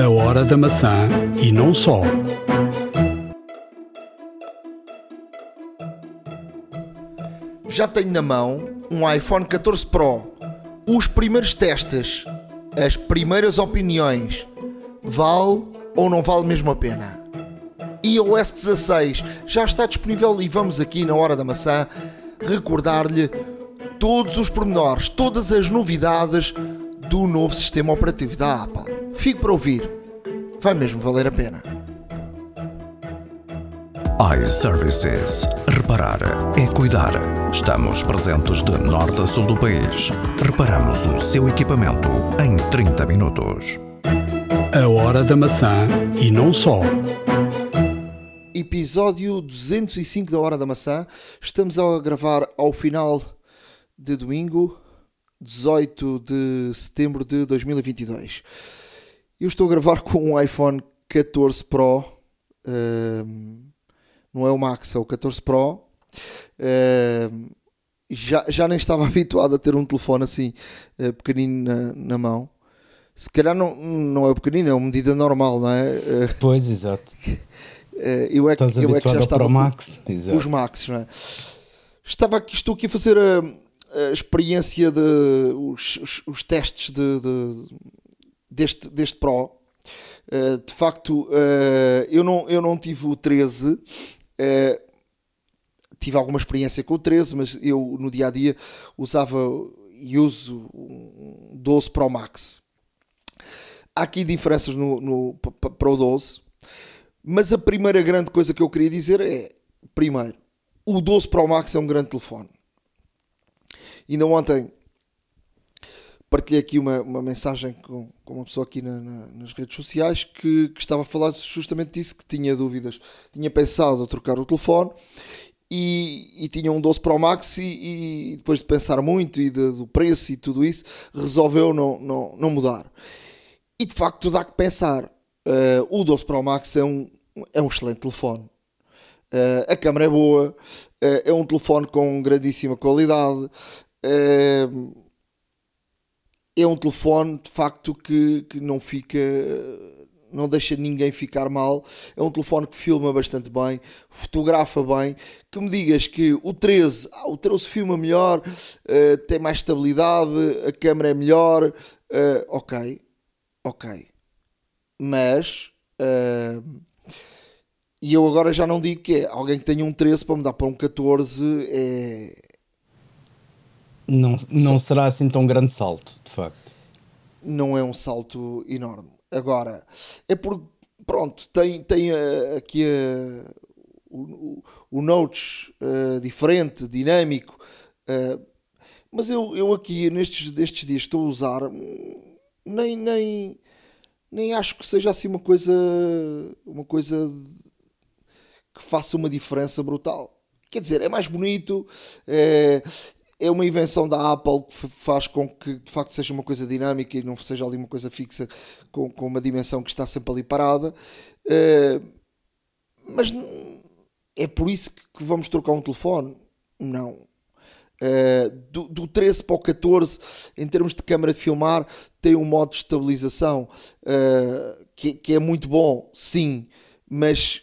A hora da maçã e não só. Já tenho na mão um iPhone 14 Pro. Os primeiros testes, as primeiras opiniões. Vale ou não vale mesmo a pena? iOS 16 já está disponível e vamos aqui na hora da maçã recordar-lhe todos os pormenores, todas as novidades do novo sistema operativo da Apple. Fique para ouvir, vai mesmo valer a pena. iServices. Reparar é cuidar. Estamos presentes de norte a sul do país. Reparamos o seu equipamento em 30 minutos. A hora da maçã e não só. Episódio 205 da Hora da Maçã. Estamos a gravar ao final de domingo, 18 de setembro de 2022. Eu estou a gravar com um iPhone 14 Pro. ehm, não é o Max, é o 14 Pro. Ehm, já, já nem estava habituado a ter um telefone assim eh, pequenino na, na mão. Se calhar não, não é pequenino, é uma medida normal, não é? Eh, Pois, exato. eh, eu é que, Estás eu é que já estava Pro Max. com Exato. os Max, não é? Estava aqui, estou aqui a fazer a, a experiência de os, os- os testes de, de- deste, deste Pro. Eh, de facto, eh, eu, não, eu não tive o 13. eh, tive alguma experiência com o 13, mas eu no dia a dia usava e uso um 12 Pro Max. Há aqui diferenças no, no, pa- pa- para o 12. Mas a primeira grande coisa que eu queria dizer é: primeiro, o 12 Pro Max é um grande telefone. Ainda ontem partilhei aqui uma, uma mensagem com, com uma pessoa aqui na- na- nas redes sociais que, que estava a falar justamente disso: que tinha dúvidas, tinha pensado a trocar o telefone e, e tinha um 12 Pro Max e, e depois de pensar muito e de- do preço e tudo isso, resolveu não, não, não mudar. E de facto dá que pensar. Eh, o 12 Pro Max é um, é um excelente telefone. Eh, a câmera é boa, eh, é um telefone com grandíssima qualidade. É um telefone de facto que, que não fica. Não deixa ninguém ficar mal. É um telefone que filma bastante bem, fotografa bem. Que me digas que o 13, ah, o 13 filma melhor, eh, tem mais estabilidade, a câmera é melhor. eh, ok, ok. Mas. eh, e eu agora já não digo que é alguém que tenha um 13 para mudar para um 14 é. Não, não será assim tão grande salto, de facto. não é um salto enorme. Agora, é por. Pronto, tem, tem eh, aqui eh, o, o, Notes eh, diferente, dinâmico, eh, mas eu, eu aqui nestes, destes dias estou a usar, hum, nem, nem, nem acho que seja assim uma coisa, uma coisa que faça uma diferença brutal. Quer dizer, é mais bonito, é, é uma invenção da Apple que fa- faz com que de facto seja uma coisa dinâmica e não seja ali uma coisa fixa com, com uma dimensão que está sempre ali parada. É, mas é por isso que, que vamos trocar um telefone? Não. Uh, do, do 13 para o 14, em termos de câmara de filmar, tem um modo de estabilização uh, que, que é muito bom, sim, mas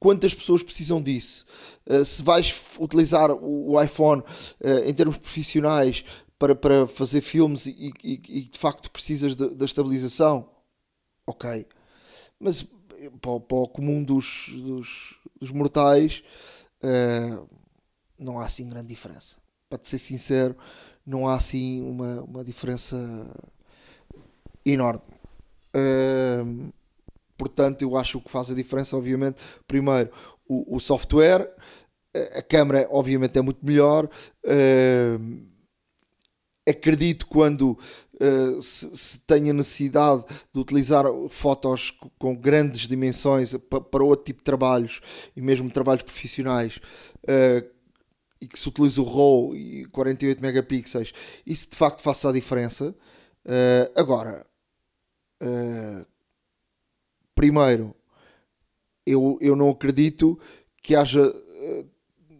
quantas pessoas precisam disso? Uh, se vais utilizar o, iPhone uh, em termos profissionais para, para fazer filmes e, e- e de facto precisas da estabilização, ok, mas eh, para, o- para o comum dos, dos, dos mortais uh, não há assim grande diferença. Para te ser sincero, não há assim uma, uma diferença enorme. Ahm, portanto, eu acho que faz a diferença, obviamente, primeiro o, o software, a- câmera, obviamente, é muito melhor. Ahm, acredito quando uh, se, se tenha necessidade de utilizar fotos co- com grandes dimensões pa- para outro tipo de trabalhos e mesmo trabalhos profissionais uh, e que se utilize o RAW e 48 megapixels, isso de facto faça a diferença. Uh, agora, uh, primeiro, eu, eu não acredito que haja uh,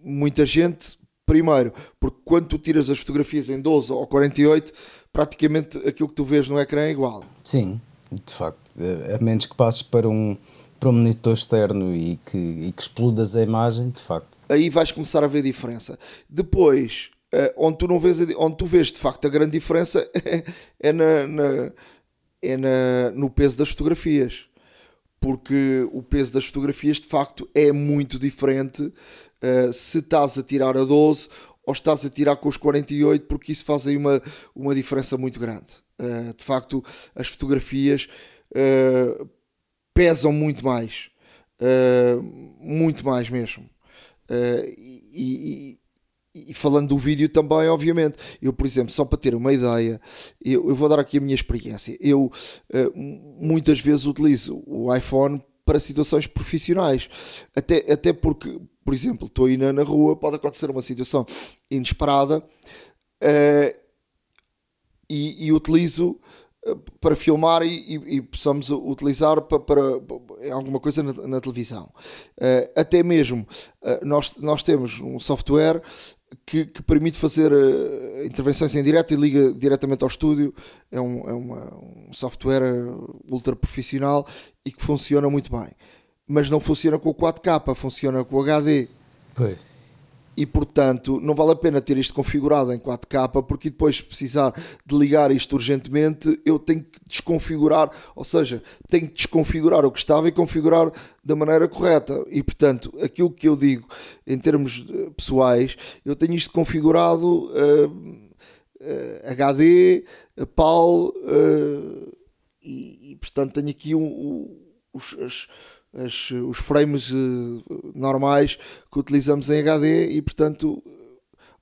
muita gente. Primeiro, porque quando tu tiras as fotografias em 12 ou 48, praticamente aquilo que tu vês no ecrã é igual. Sim, de facto. A menos que passes para um, para um monitor externo e que, e que explodas a imagem, de facto. Aí vais começar a ver diferença. Depois, uh, onde, tu não vês, onde tu vês de facto a grande diferença é, é, na, na, é na, no peso das fotografias. Porque o peso das fotografias de facto é muito diferente uh, se estás a tirar a 12 ou estás a tirar com os 48, porque isso faz aí uma, uma diferença muito grande. Uh, de facto, as fotografias pesam muito mais. Uh, muito mais mesmo. Uh, e, e, falando do vídeo também, obviamente, eu, por exemplo, só para ter uma ideia, eu, eu vou dar aqui a minha experiência. Eu uh, muitas vezes utilizo o iPhone para situações profissionais, até, até porque, por exemplo, estou aí na, na rua, pode acontecer uma situação inesperada e, e utilizo para filmar e, e, e, possamos utilizar para, para, para alguma coisa na, na televisão. Uh, até mesmo uh, nós, nós temos um software que, que permite fazer uh, intervenções em direto e liga diretamente ao estúdio. É um, é uma, um software ultra profissional e que funciona muito bem. Mas não funciona com o 4K, funciona com o HD. Pois e portanto não vale a pena ter isto configurado em 4K porque depois precisar de ligar isto urgentemente eu tenho que desconfigurar, ou seja, tenho que desconfigurar o que estava e configurar da maneira correta. E portanto aquilo que eu digo em termos eh, pessoais, eu tenho isto configurado uh, uh, HD, PAL uh, e, e, portanto tenho aqui um, um, os, as, as, os frames uh, normais que utilizamos em HD e portanto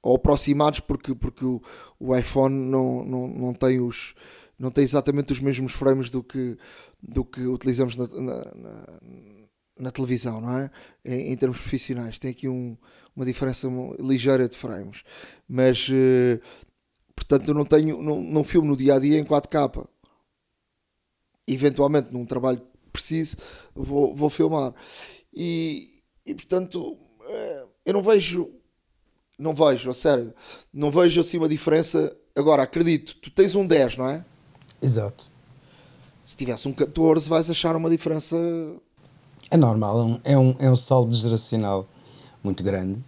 ou aproximados porque, porque o, o iPhone não, não, não tem os não tem exatamente os mesmos frames do que, do que utilizamos na, na, na, na televisão, não é? Em, em, termos profissionais, tem aqui um, uma diferença ligeira de frames, mas uh, portanto eu não tenho, não, não filmo no dia a dia em 4K. Eventualmente num trabalho preciso, vou, vou filmar. E, e portanto, eh, eu não vejo, não vejo, a sério, não vejo assim uma diferença. Agora, acredito, tu tens um 10, não é? Exato. Se tivesse um 14, vais achar uma diferença. É normal, é um, é um saldo geracional muito grande.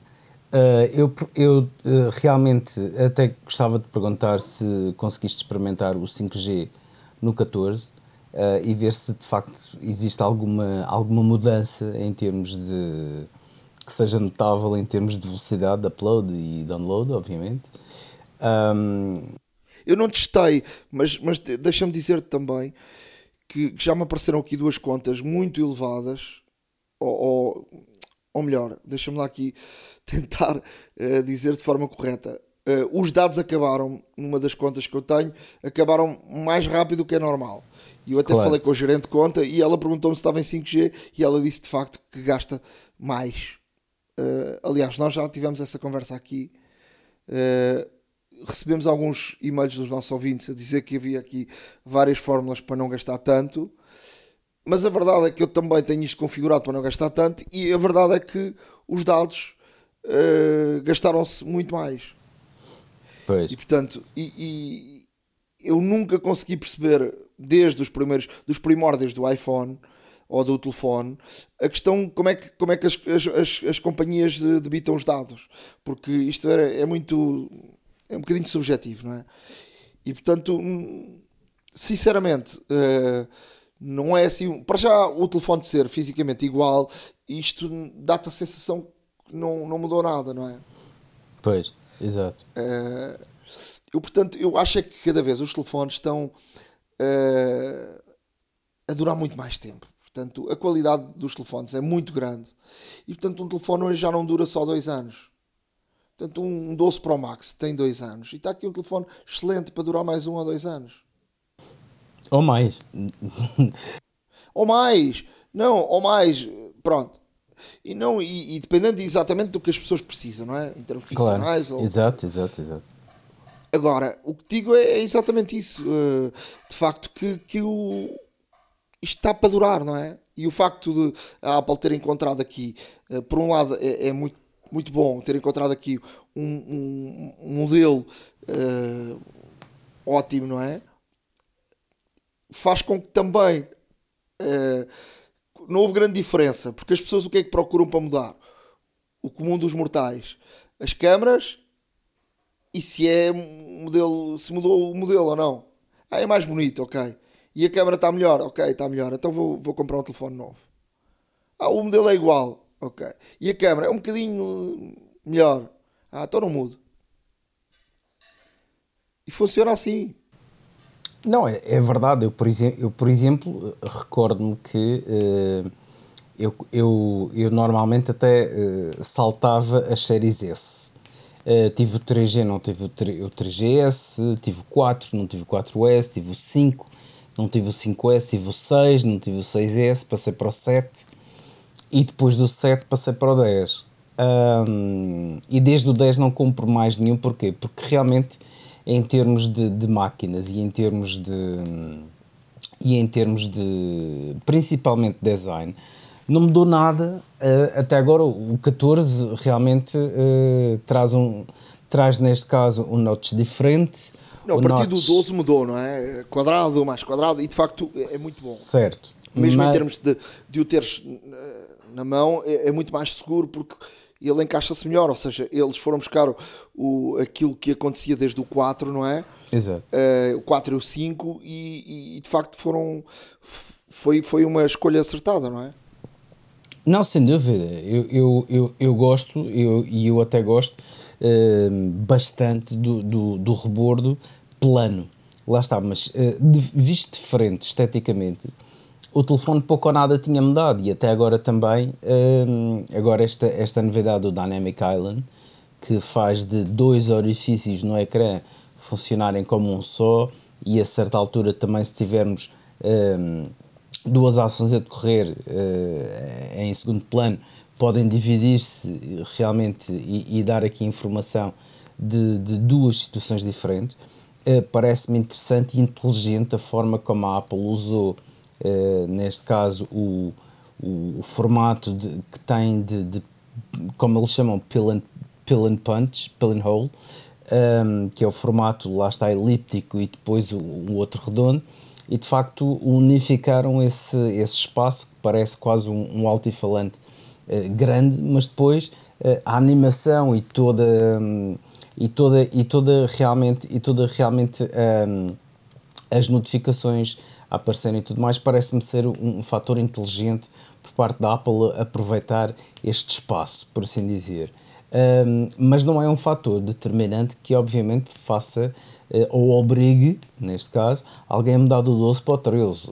Uh, eu eu uh, realmente até gostava de perguntar se conseguiste experimentar o 5G no 14 uh, e ver se de facto existe alguma, alguma mudança em termos de. que seja notável em termos de velocidade de upload e download, obviamente. Um... Eu não testei, mas, mas deixa-me dizer-te também que, que já me apareceram aqui duas contas muito elevadas, ou, ou, ou melhor, deixa-me lá aqui tentar uh, dizer de forma correta. Uh, os dados acabaram, numa das contas que eu tenho, acabaram mais rápido do que é normal. E eu até claro. falei com o gerente de conta e ela perguntou-me se estava em 5G e ela disse de facto que gasta mais. Uh, aliás, nós já tivemos essa conversa aqui. Uh, recebemos alguns e-mails dos nossos ouvintes a dizer que havia aqui várias fórmulas para não gastar tanto. Mas a verdade é que eu também tenho isto configurado para não gastar tanto e a verdade é que os dados uh, gastaram-se muito mais. Pois. E portanto, e, e eu nunca consegui perceber desde os primeiros, dos primórdios do iPhone ou do telefone, a questão como é que, como é que as, as, as companhias debitam os dados, porque isto é, é muito, é um bocadinho subjetivo, não é? E portanto, sinceramente, uh, não é assim, para já o telefone ser fisicamente igual, isto dá-te a sensação que não, não mudou nada, não é? Pois, exato. Uh, eu, portanto, eu acho é que cada vez os telefones estão uh, a durar muito mais tempo. Portanto, a qualidade dos telefones é muito grande. E, portanto, um telefone hoje já não dura só dois anos. Portanto, um 12 Pro Max tem dois anos. E está aqui um telefone excelente para durar mais um ou dois anos. Ou mais. ou mais. Não, ou mais. Pronto. E, não, e, e dependendo exatamente do que as pessoas precisam, não é? Em termos profissionais. Claro. Ou... Exato, exato, exato. Agora, o que digo é, é exatamente isso. Uh, de facto, que, que o, isto está para durar, não é? E o facto de a Apple ter encontrado aqui, uh, por um lado, é, é, muito, muito bom ter encontrado aqui um, um, um modelo uh, ótimo, não é? Faz com que também Uh, não houve grande diferença, porque as pessoas o que é que procuram para mudar? O comum dos mortais. As câmaras e se é modelo, se mudou o modelo ou não. Ah, é mais bonito, ok. E a câmera está melhor, ok, está melhor. Então vou, vou comprar um telefone novo. Ah, o modelo é igual, ok. E a câmera é um bocadinho melhor. Ah, então não mudo. E funciona assim. Não, é, é verdade. Eu, por, eu, por exemplo, recordo-me que uh, eu, eu, eu normalmente até uh, saltava as séries S. Uh, tive o 3G, não tive o, 3, o 3GS, tive o 4, não tive o 4S, tive o 5, não tive o 5S, tive o 6, não tive o 6S, passei para o 7 e depois do 7 passei para o 10. Um, e desde o 10 não compro mais nenhum, porquê? Porque realmente em termos de, de máquinas e em termos de e em termos de principalmente design não mudou nada uh, até agora o 14 realmente uh, traz um traz neste caso um notch diferente não, a partir notch... do 12 mudou, não é? Quadrado, mais quadrado, e de facto é muito bom. Certo. Mesmo Mas... em termos de, de o teres na mão, é, é muito mais seguro porque ele encaixa-se melhor, ou seja, eles foram buscar o, o, aquilo que acontecia desde o 4, não é? Exato. Uh, o 4 e o 5 e, e, de facto foram foi, foi uma escolha acertada, não é? Não, sem dúvida. Eu, eu, eu, eu gosto e eu, eu até gosto uh, bastante do, do, do rebordo plano. Lá está, mas uh, de, visto de frente, esteticamente, o telefone pouco ou nada tinha mudado e até agora também, hum, agora esta, esta novidade do Dynamic Island, que faz de dois orifícios no ecrã funcionarem como um só e a certa altura também se tivermos hum, duas ações a decorrer uh, em segundo plano, podem dividir-se realmente e, e, dar aqui informação de, de duas situações diferentes. Uh, Parece-me interessante e inteligente a forma como a Apple usou uh, neste caso, o, o, formato de, que tem de, de, como eles chamam, pill and, pill and punch, pill and hole, um, que é o formato, lá está, elíptico e depois o, o outro redondo, e de facto unificaram esse, esse espaço que parece quase um, um altifalante uh, grande, mas depois uh, a animação e toda e toda e toda realmente e toda realmente um, as notificações a aparecerem e tudo mais, parece-me ser um, um fator inteligente por parte da Apple aproveitar este espaço, por assim dizer. Um, mas não é um fator determinante que, obviamente, faça ou obrigue, neste caso, alguém a mudar do 12 para o 13.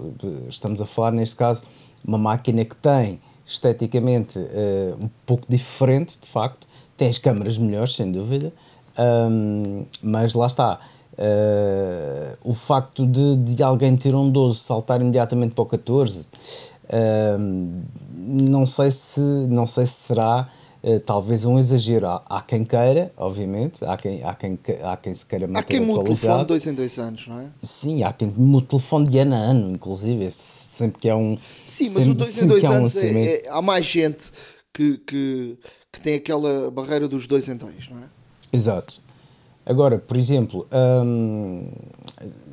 Estamos a falar, neste caso, uma máquina que tem esteticamente uh, um pouco diferente, de facto, tem as câmaras melhores, sem dúvida, mas lá está. Uh, o facto de, de alguém ter um 12 saltar imediatamente para o 14, uh, não, sei se, não sei se será uh, talvez um exagero. Há, há, quem queira, obviamente, há quem, há quem, há quem se queira manter Há quem mude o telefone de dois em dois anos, não é? Sim, há quem mude o telefone de ano a ano, inclusive, sempre que é um. Sim, mas o dois em dois anos um é, é, há mais gente que, que, que tem aquela barreira dos dois em dois, não é? Exato. Agora, por exemplo, hum,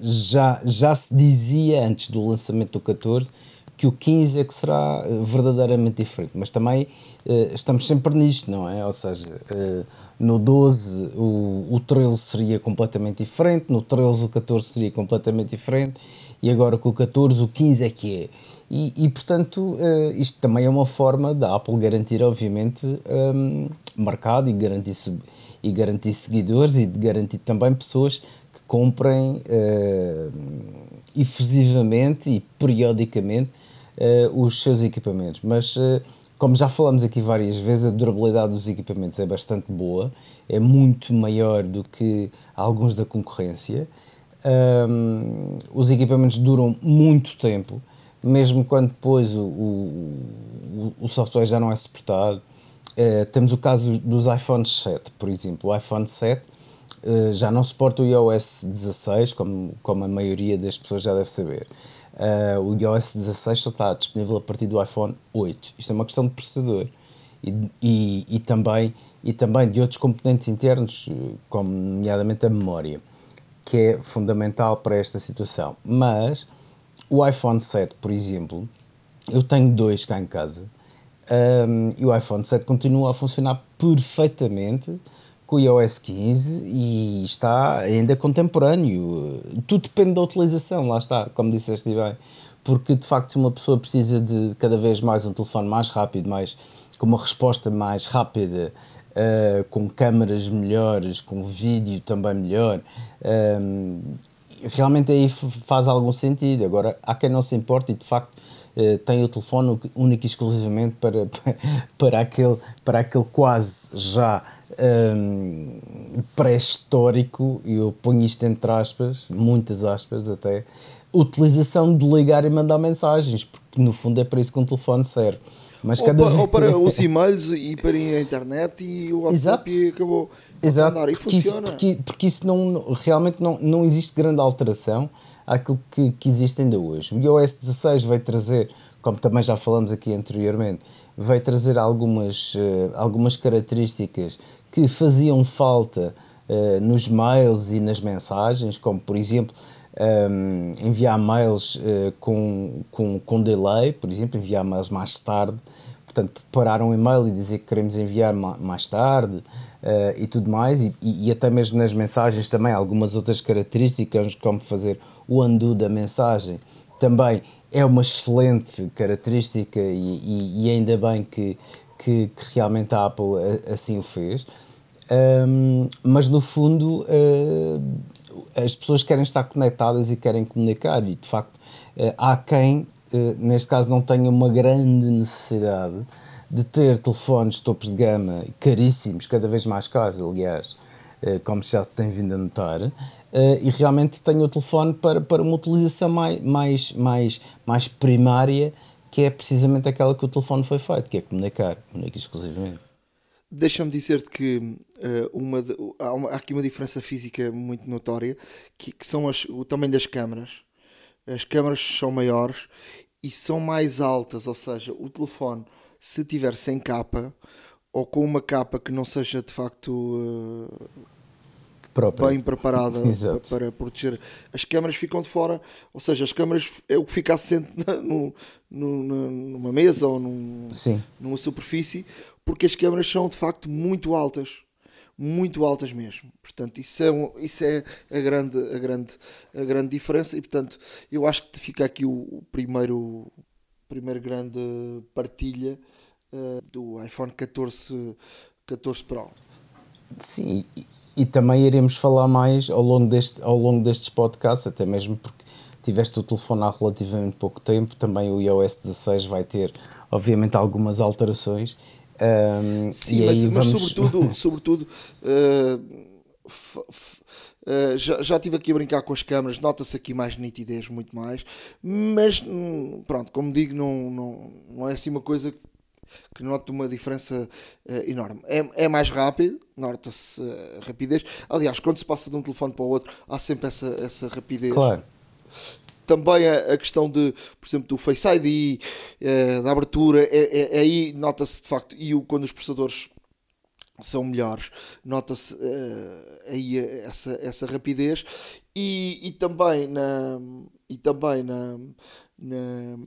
já, já se dizia antes do lançamento do 14 que o 15 é que será eh, verdadeiramente diferente, mas também estamos sempre nisto, não é? Ou seja, uh, no 12 o, o 13 seria completamente diferente, no 13 o 14 seria completamente diferente e agora com o 14 o 15 é que é. E, e portanto, uh, isto também é uma forma da Apple garantir, obviamente, um, mercado e garantir, e garantir seguidores e garantir também pessoas que comprem uh, efusivamente e periodicamente uh, os seus equipamentos. Mas, uh, como já falamos aqui várias vezes, a durabilidade dos equipamentos é bastante boa, é muito maior do que alguns da concorrência. Um, os equipamentos duram muito tempo, mesmo quando depois o, o, o software já não é suportado. Uh, temos o caso dos iPhone 7, por exemplo. O iPhone 7 uh, eh, já não suporta o iOS 16, como, como a maioria das pessoas já deve saber. Uh, o iOS 16 só está disponível a partir do iPhone 8. Isto é uma questão de processador e, e, e, também, e também de outros componentes internos, como nomeadamente a memória, que é fundamental para esta situação. Mas o iPhone 7, por exemplo, eu tenho dois cá em casa um, e o iPhone 7 continua a funcionar perfeitamente com o iOS 15 e está ainda contemporâneo. Tudo depende da utilização, lá está, como disseste bem. Porque de facto uma pessoa precisa de cada vez mais um telefone mais rápido, mais, com uma resposta mais rápida, uh, com câmaras melhores, com vídeo também melhor. Um, realmente aí faz algum sentido. Agora, há quem não se importe e de facto uh, tem o telefone único e exclusivamente para, para, aquele, para aquele quase já um, pré-histórico, e eu ponho isto entre aspas, muitas aspas até, utilização de ligar e mandar mensagens, porque no fundo é para isso que um telefone serve. Mas ou, cada para, vez... ou para os e-mails e para a internet e o WhatsApp e acabou. Exato, e porque funciona. Isso, porque, porque isso não, realmente não, não existe grande alteração àquilo que, que existe ainda hoje. O iOS 16 vai trazer, como também já falamos aqui anteriormente, vai trazer algumas, uh, algumas características que faziam falta uh, nos mails e nas mensagens, como por exemplo um, enviar mails uh, com, com, com delay, por exemplo, enviar mails mais tarde, portanto, preparar um e-mail e dizer que queremos enviar ma mais tarde uh, e tudo mais, e, e, até mesmo nas mensagens também algumas outras características, como fazer o undo da mensagem, também é uma excelente característica e, e, e ainda bem que, que, que, realmente a Apple assim o fez. Um, mas no fundo, uh, as pessoas querem estar conectadas e querem comunicar, e de facto uh, há quem, neste caso, não tenha uma grande necessidade de ter telefones topos de gama caríssimos, cada vez mais caros, aliás, como já tem vindo a notar, e realmente tenha o telefone para, para uma utilização mais, mais, mais, mais primária, que é precisamente aquela que o telefone foi feito, que é comunicar, única exclusivamente. Deixa-me dizer-te que uh, uma, de, há, uma, há, aqui uma diferença física muito notória, que, que são as, o tamanho das câmaras. As câmaras são maiores e são mais altas, ou seja, o telefone, se tiver sem capa ou com uma capa que não seja de facto uh, bem preparada para, proteger, as câmaras ficam de fora, ou seja, as câmaras é o que fica assente no, no, numa mesa ou num, numa superfície porque as câmaras são de facto muito altas. Muito altas mesmo. Portanto, isso é, um, isso é a, grande, a, grande, a grande diferença e, portanto, eu acho que fica aqui o, o primeiro, primeiro grande partilha uh, do iPhone 14, 14 Pro. Sim, e, e, também iremos falar mais ao longo, deste, ao longo destes podcasts, até mesmo porque tiveste o telefone há relativamente pouco tempo, também o iOS 16 vai ter, obviamente, algumas alterações um, Sim, mas, mas vamos... sobretudo, sobretudo uh, uh, já, já estive aqui a brincar com as câmaras, nota-se aqui mais nitidez, muito mais, mas hum, pronto, como digo, não, não, não é assim uma coisa que nota uma diferença uh, enorme. É, é mais rápido, nota-se rapidez. Aliás, quando se passa de um telefone para o outro, há sempre essa, essa rapidez. Claro também a, a, questão de, por exemplo, do Face ID, uh, da abertura, é, é, aí nota-se de facto, e o, quando os processadores são melhores, nota-se uh, aí essa, essa rapidez e, e também na e também na, na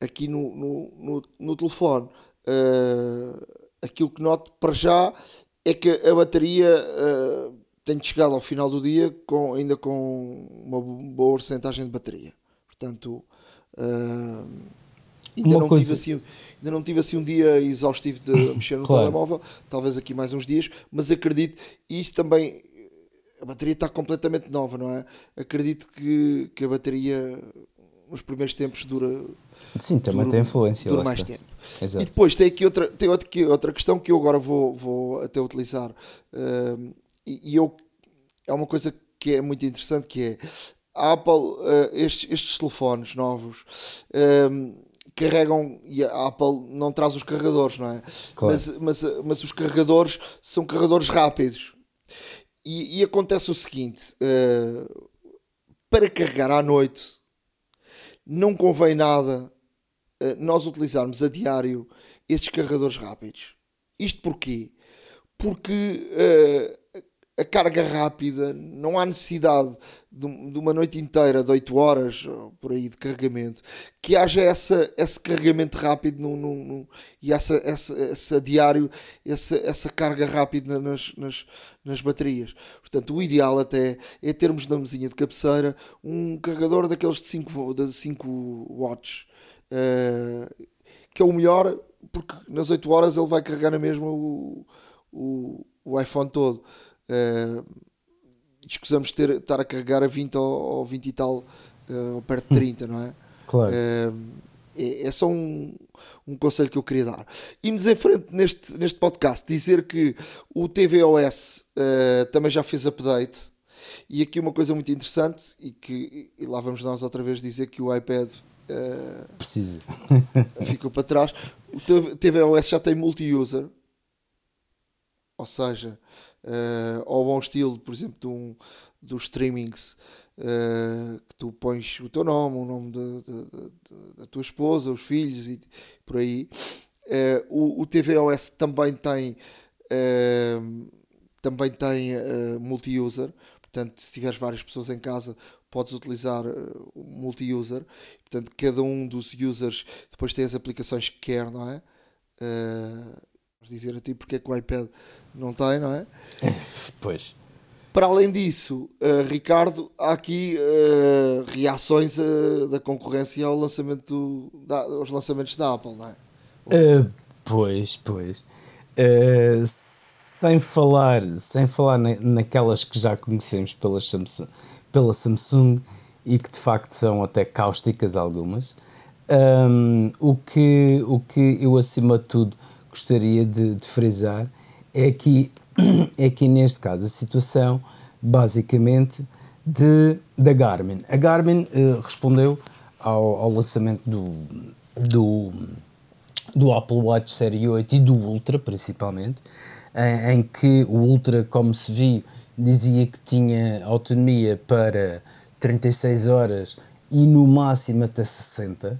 aqui no, no, no, no telefone uh, aquilo que noto para já é que a bateria uh, tenho chegado ao final do dia com, ainda com uma boa porcentagem de bateria. Portanto, uh, ainda, não coisa... tive assim, ainda não tive assim um dia exaustivo de mexer no claro. telemóvel, talvez aqui mais uns dias, mas acredito, e isto também, a bateria está completamente nova, não é? Acredito que, que a bateria nos primeiros tempos dura. Sim, também dura, tem influência. Dura mais tempo. Exato. E depois tem aqui outra, tem outra, outra questão que eu agora vou, vou até utilizar. Uh, e, eu é uma coisa que é muito interessante que é a Apple, uh, estes, estes, telefones novos carregam e a Apple não traz os carregadores, não é? Claro. Mas, mas, mas os carregadores são carregadores rápidos. E, e acontece o seguinte: uh, para carregar à noite, não convém nada nós utilizarmos a diário estes carregadores rápidos. Isto porquê? Porque a carga rápida, não há necessidade de, de, uma noite inteira, de 8 horas, por aí, de carregamento, que haja essa, esse carregamento rápido no, no, no e essa, essa, essa diário, essa, essa carga rápida nas, nas, nas baterias. Portanto, o ideal até é termos na mesinha de cabeceira um carregador daqueles de 5, de 5 watts, uh, que é o melhor, porque nas 8 horas ele vai carregar na mesma o, o, o iPhone todo. Uh, escusamos ter, estar a carregar a 20 ou, ou 20 e tal, uh, ou perto de 30, não é? Claro. Uh, é, é, só um, um conselho que eu queria dar. Irmos em frente neste, neste podcast, dizer que o tvOS uh, também já fez update. E aqui uma coisa muito interessante, e que e lá vamos nós outra vez dizer que o iPad uh, precisa ficou para trás. O tvOS já tem multi-user, ou seja, uh, ao bom estilo, por exemplo, de um, dos streamings uh, que tu pões o teu nome, o nome de, de, de, da tua esposa, os filhos e por aí. Uh, o, o tvOS também tem também tem multi-user, portanto, se tiveres várias pessoas em casa, podes utilizar o multi-user. Portanto, cada um dos users depois tem as aplicações que quer, não é? Uh, dizer a ti porque é que o iPad não tem, não é? é pois. Para além disso, uh, Ricardo, há aqui uh, reações uh, da concorrência ao lançamento da, aos lançamentos da Apple, não é? pois, pois. sem falar, sem falar na, naquelas que já conhecemos pela Samsung, pela Samsung e que de facto são até cáusticas algumas. Um, o, que, o que eu acima de tudo gostaria de, de frisar é que, é que neste caso a situação basicamente de, da Garmin. A Garmin uh, respondeu ao, ao, lançamento do, do, do Apple Watch Série 8 e do Ultra principalmente, em, em que o Ultra, como se viu, dizia que tinha autonomia para 36 horas e no máximo até 60. Uh,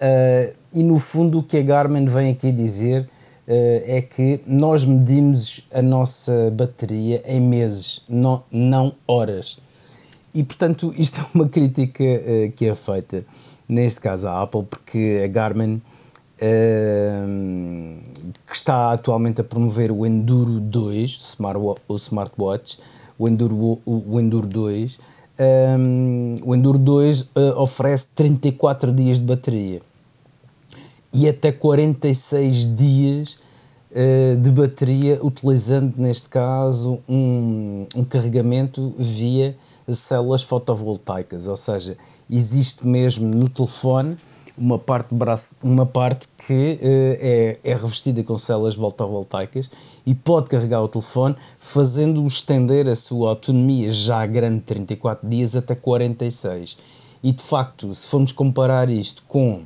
eh, e no fundo o que a Garmin vem aqui dizer eh, é que nós medimos a nossa bateria em meses, não, não horas. E portanto, isto é uma crítica uh, que é feita, neste caso à Apple, porque a Garmin, que está atualmente a promover o Enduro 2, o smartwatch, o Enduro, o, Enduro 2, um, o Enduro 2 uh, oferece 34 dias de bateria e até 46 dias uh, de bateria, utilizando neste caso um, um carregamento via células fotovoltaicas, ou seja, existe mesmo no telefone uma parte, braço, uma parte que uh, é, é revestida com células fotovoltaicas e pode carregar o telefone, fazendo-o estender a sua autonomia já grande de 34 dias até 46. E de facto, se formos comparar isto com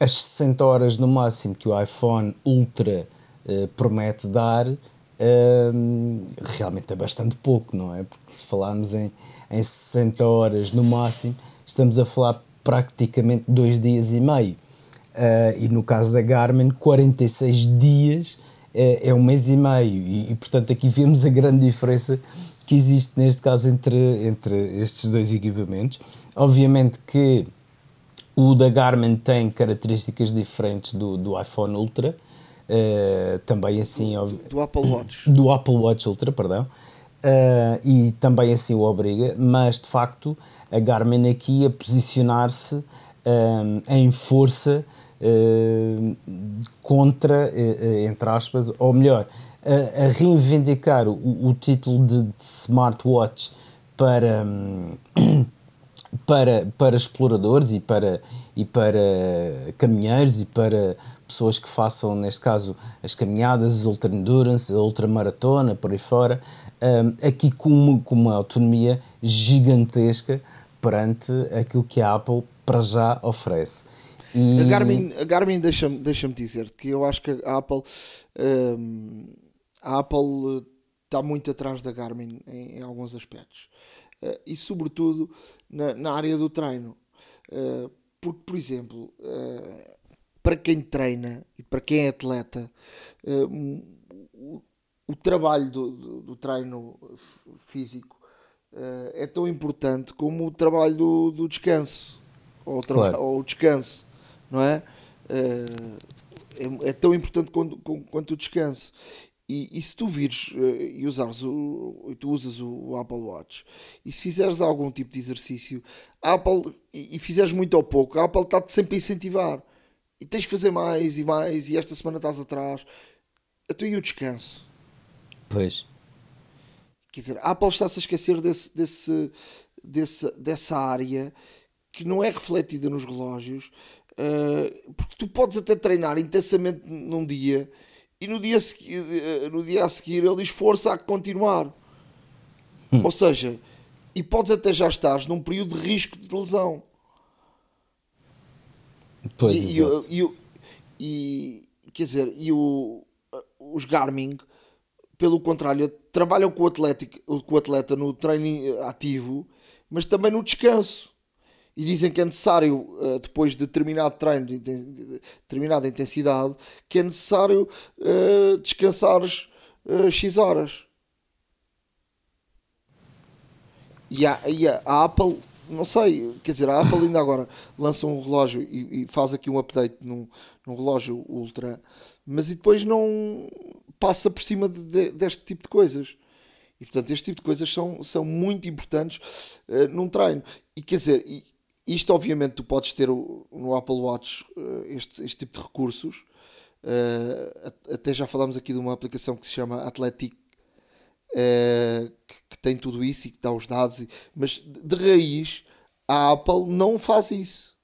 as 60 horas no máximo que o iPhone Ultra uh, promete dar, uh, realmente é bastante pouco, não é? Porque se falarmos em, em 60 horas no máximo, estamos a falar praticamente dois dias e meio. Uh, e no caso da Garmin, 46 dias é, é um mês e meio. E, e, portanto, aqui vemos a grande diferença que existe neste caso entre, entre estes dois equipamentos. Obviamente que o da Garmin tem características diferentes do, do iPhone Ultra, uh, também assim. Do Apple Watch. Do Apple Watch Ultra, perdão. Uh, e também assim o obriga, mas de facto a Garmin aqui a posicionar-se uh, em força uh, contra, entre aspas, ou melhor, a, a reivindicar o, o título de, de, smartwatch para. Para, para exploradores e para, e para caminheiros e para pessoas que façam, neste caso, as caminhadas, as ultra-endurance, a ultramaratona, por aí fora, um, aqui com uma, com uma autonomia gigantesca perante aquilo que a Apple para já oferece. E... A Garmin, a Garmin deixa-me deixa dizer que eu acho que a Apple, um, a Apple está muito atrás da Garmin em, em alguns aspectos. Uh, e sobretudo na, na, área do treino. Uh, porque, por exemplo, uh, para quem treina e para quem é atleta, o, o trabalho do, do, do treino físico uh, é tão importante como o trabalho do, do descanso ou, claro. ou, o descanso, não é? Uh, é, é, tão importante quanto, quanto o descanso. E, e, se tu vires uh, e usares o, tu usas o, o, Apple Watch e se fizeres algum tipo de exercício, a Apple, e, e fizeres muito ou pouco, a Apple está-te sempre a incentivar. E tens que fazer mais e mais, e esta semana estás atrás. Até e o descanso. Pois. Quer dizer, a Apple está-se a esquecer desse, desse, desse, dessa área que não é refletida nos relógios, uh, porque tu podes até treinar intensamente num dia e no dia, uh, no dia a seguir ele esforça a continuar. Hum. Ou seja, e podes até já estar num período de risco de lesão. Pois, e, e, e, e, quer dizer, e o, os Garmin, pelo contrário, trabalham com o, atlético, com o atleta no treino ativo, mas também no descanso. E dizem que é necessário, eh, depois de determinado treino, de determinada intensidade, que é necessário uh, descansares uh, X horas. E a, e a Apple não sei, quer dizer, a Apple ainda agora lança um relógio e, e faz aqui um update num, num, relógio Ultra, mas e depois não passa por cima de, de, deste tipo de coisas. E portanto, este tipo de coisas são, são muito importantes uh, num treino. E quer dizer, isto obviamente tu podes ter no Apple Watch uh, este, este tipo de recursos. Uh, até já falámos aqui de uma aplicação que se chama Athletic uh, que, que, tem tudo isso e que dá os dados, mas de raiz a Apple não faz isso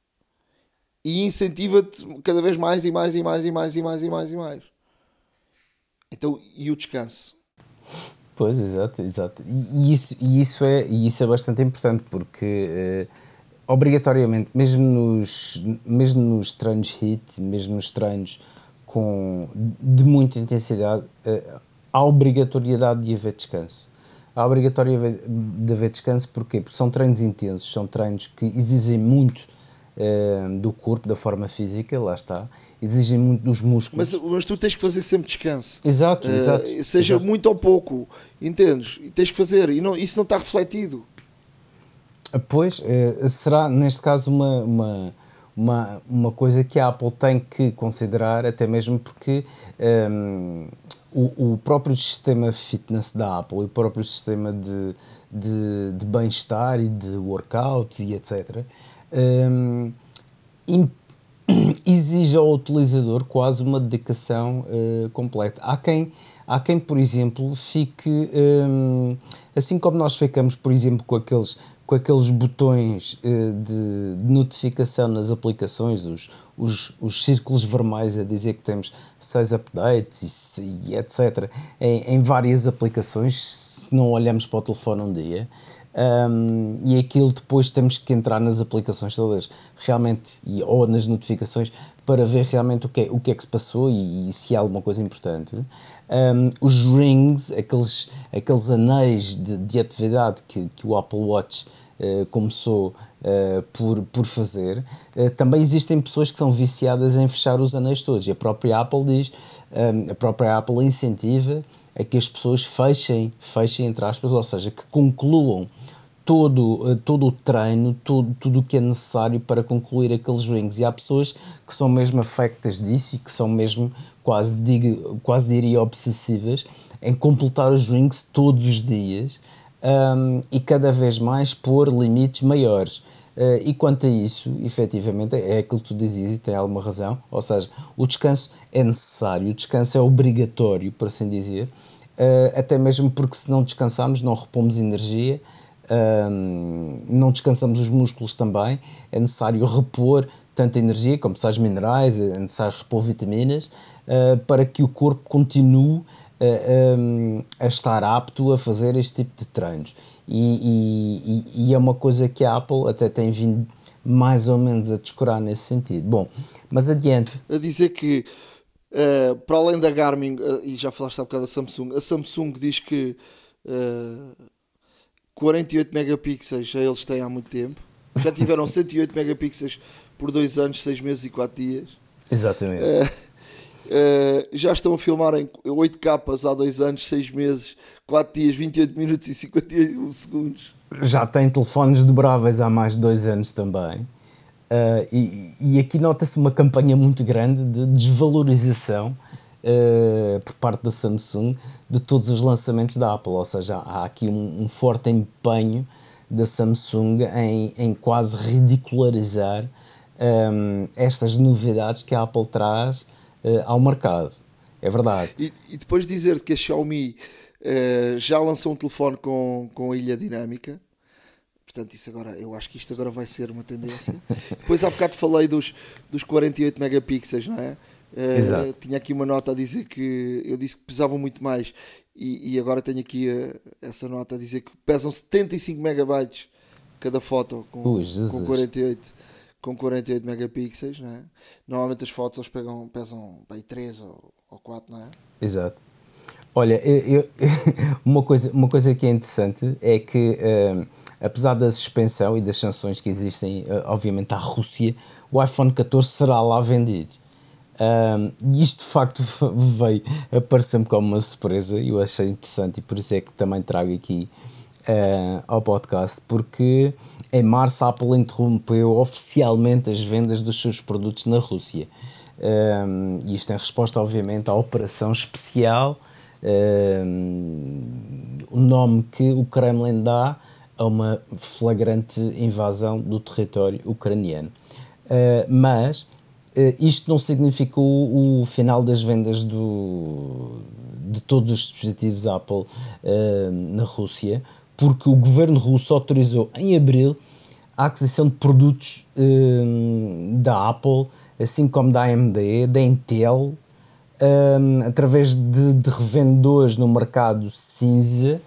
e incentiva-te cada vez mais e mais e mais e mais e mais e mais e mais. Então, e o descanso? Pois, exato, exato. E isso, e isso, é, e isso é bastante importante porque uh, obrigatoriamente, mesmo nos, mesmo nos treinos HIT, mesmo nos treinos com, de muita intensidade, uh, há obrigatoriedade de haver descanso. Há obrigatoriedade de haver descanso porquê? porque são treinos intensos, são treinos que exigem muito uh, do corpo, da forma física, lá está, exigem muito dos músculos. Mas, mas tu tens que fazer sempre descanso. Exato, uh, exato. Seja exato. muito ou pouco, entendes? E tens que fazer, e não, isso não está refletido. Pois, uh, será neste caso uma, uma, uma, uma coisa que a Apple tem que considerar, até mesmo porque um, o, o próprio sistema fitness da Apple e o próprio sistema de, de, de bem-estar e de workouts e etc. Um, exige ao utilizador quase uma dedicação uh, completa. Há quem, há quem, por exemplo, fique um, assim como nós ficamos, por exemplo, com aqueles com aqueles botões uh, de, de, notificação nas aplicações, os, os, os círculos vermelhos a dizer que temos seis updates e, e etc. Em, em, várias aplicações, se não olhamos para o telefone um dia. Um, e aquilo depois temos que entrar nas aplicações todas realmente ou nas notificações para ver realmente o que é, o que, é que se passou e, e se há alguma coisa importante. Um, os rings, aqueles, aqueles anéis de, de atividade que, que o Apple Watch uh, começou uh, por, por fazer, uh, também existem pessoas que são viciadas em fechar os anéis todos. E a própria Apple diz, um, a própria Apple incentiva a que as pessoas fechem, fechem entre aspas, ou seja, que concluam todo, todo o treino, todo, tudo o que é necessário para concluir aqueles rings. E há pessoas que são mesmo afectas disso e que são mesmo quase, digo, quase diria obsessivas em completar os rings todos os dias um, e cada vez mais pôr limites maiores. Uh, e quanto a isso, efetivamente, é aquilo que tu dizias e tem alguma razão, ou seja, o descanso é necessário, o descanso é obrigatório, por assim dizer, uh, até mesmo porque se não descansarmos, não repomos energia, não descansamos os músculos também, é necessário repor tanta energia, como sais minerais, é necessário repor vitaminas, uh, para que o corpo continue um, a estar apto a fazer este tipo de treinos. E, e, e, é uma coisa que a Apple até tem vindo mais ou menos a descurar nesse sentido. Bom, mas adiante. A dizer que, uh, para além da Garmin, uh, e já falaste há bocado da Samsung, a Samsung diz que uh, 48 megapixels já eles têm há muito tempo. Já tiveram 108 megapixels por 2 anos, 6 meses e 4 dias. Exatamente. Uh, Uh, já estão a filmar em 8 capas há 2 anos, 6 meses, 4 dias, 28 minutos e 51 segundos. Já tem telefones dobráveis há mais de 2 anos também. Uh, e, e, aqui nota-se uma campanha muito grande de desvalorização uh, por parte da Samsung de todos os lançamentos da Apple. Ou seja, há aqui um, um forte empenho da Samsung em, em quase ridicularizar um, estas novidades que a Apple traz uh, ao mercado. É verdade. E, e depois dizer que a Xiaomi uh, já lançou um telefone com, com a ilha dinâmica. Portanto, isso agora, eu acho que isto agora vai ser uma tendência. depois há bocado falei dos, dos 48 megapixels, não é? Uh, tinha aqui uma nota a dizer que eu disse que pesavam muito mais e, e agora tenho aqui essa nota a dizer que pesam 75 megabytes cada foto com, Ui, com 48 com 48 megapixels, não é? Normalmente as fotos eles pegam, pesam bem 3 ou, ou 4, não é? Exato. Olha, eu, eu, uma, coisa, uma coisa que é interessante é que, uh, apesar da suspensão e das sanções que existem, uh, obviamente, à Rússia, o iPhone 14 será lá vendido. Uh, e isto de facto veio aparecer-me como uma surpresa e eu achei interessante e por isso é que também trago aqui uh, ao podcast, porque em março a Apple interrompeu oficialmente as vendas dos seus produtos na Rússia. Um, isto em resposta, obviamente, à operação especial, um, o nome que o Kremlin dá a uma flagrante invasão do território ucraniano. Uh, mas isto não significou o, final das vendas do, de todos os dispositivos Apple uh, na Rússia, porque o governo russo autorizou em abril a aquisição de produtos um, da Apple, assim como da AMD, da Intel, através de, de, revendedores no mercado cinza,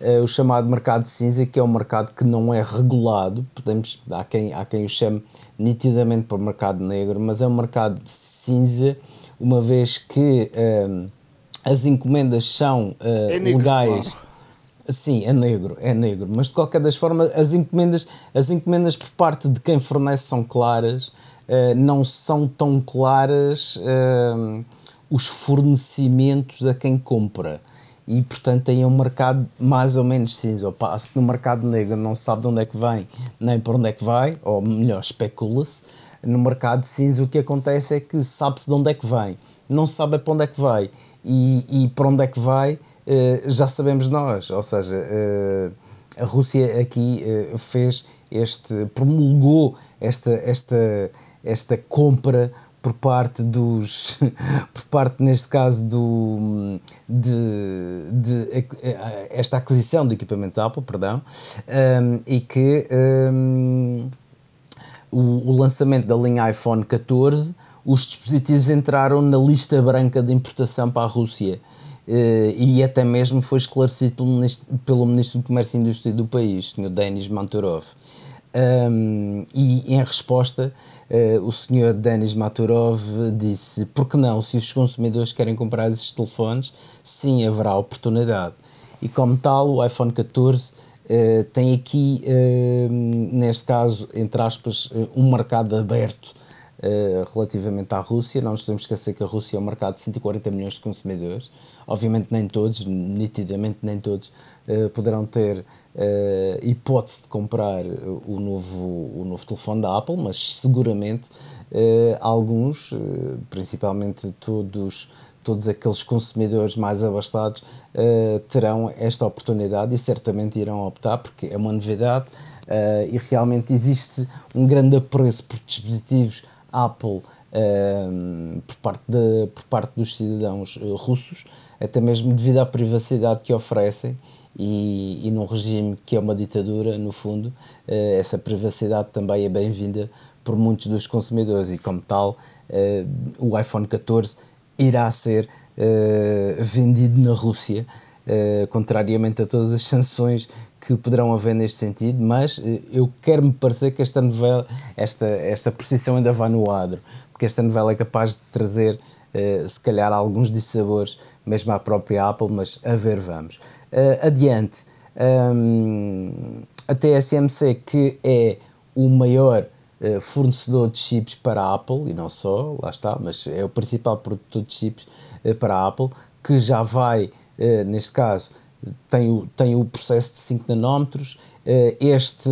uh, o chamado mercado cinza, que é um mercado que não é regulado, podemos, há, quem, há quem o chame nitidamente por mercado negro, mas é um mercado cinza, uma vez que um, as encomendas são uh, é legais. Claro. Sim, é negro, é negro, mas de qualquer das formas as encomendas, as encomendas por parte de quem fornece são claras, uh, não são tão claras uh, os fornecimentos a quem compra e portanto tem um mercado mais ou menos cinza. Ou passo no mercado negro não se sabe de onde é que vem nem para onde é que vai, ou melhor, especula-se. No mercado cinza o que acontece é que sabe-se de onde é que vem, não se sabe para onde é que vai e, e para onde é que vai eh, já sabemos nós, ou seja, uh, a Rússia aqui uh, fez este, promulgou esta, esta, esta compra por parte dos por parte neste caso do de, de esta aquisição de equipamentos Apple perdão um, e que um, o, o lançamento da linha iPhone 14 os dispositivos entraram na lista branca de importação para a Rússia Uh, e até mesmo foi esclarecido pelo ministro, pelo ministro do Comércio e Indústria do país, o. Denis Manturov. Um, e em resposta, uh, o Sr. Denis Maturov disse: por que não, se os consumidores querem comprar esses telefones, sim haverá oportunidade. E como tal, o iPhone 14 uh, tem aqui, neste caso, entre aspas, um mercado aberto Uh, relativamente à Rússia. Não nos podemos esquecer que a Rússia é um mercado de 140 milhões de consumidores. Obviamente, nem todos, nitidamente, nem todos uh, poderão ter uh, hipótese de comprar o novo, o novo telefone da Apple, mas seguramente alguns, principalmente todos, todos aqueles consumidores mais abastados, terão esta oportunidade e certamente irão optar, porque é uma novidade. e realmente existe um grande apreço por dispositivos Apple uh, por, parte de, por parte dos cidadãos uh, russos, até mesmo devido à privacidade que oferecem e, e num regime que é uma ditadura, no fundo, uh, essa privacidade também é bem-vinda por muitos dos consumidores e, como tal, eh, o iPhone 14 irá ser vendido na Rússia. Contrariamente a todas as sanções que poderão haver neste sentido, mas eh, eu quero-me parecer que esta novela, esta, esta posição ainda vai no adro, porque esta novela é capaz de trazer, uh, se calhar, alguns dissabores, mesmo à própria Apple, mas a ver vamos. Uh, adiante, a TSMC, que é o maior fornecedor de chips para a Apple, e não só, lá está, mas é o principal produtor de chips para a Apple, que já vai, neste caso, tem o, tem o processo de 5 nanómetros, este,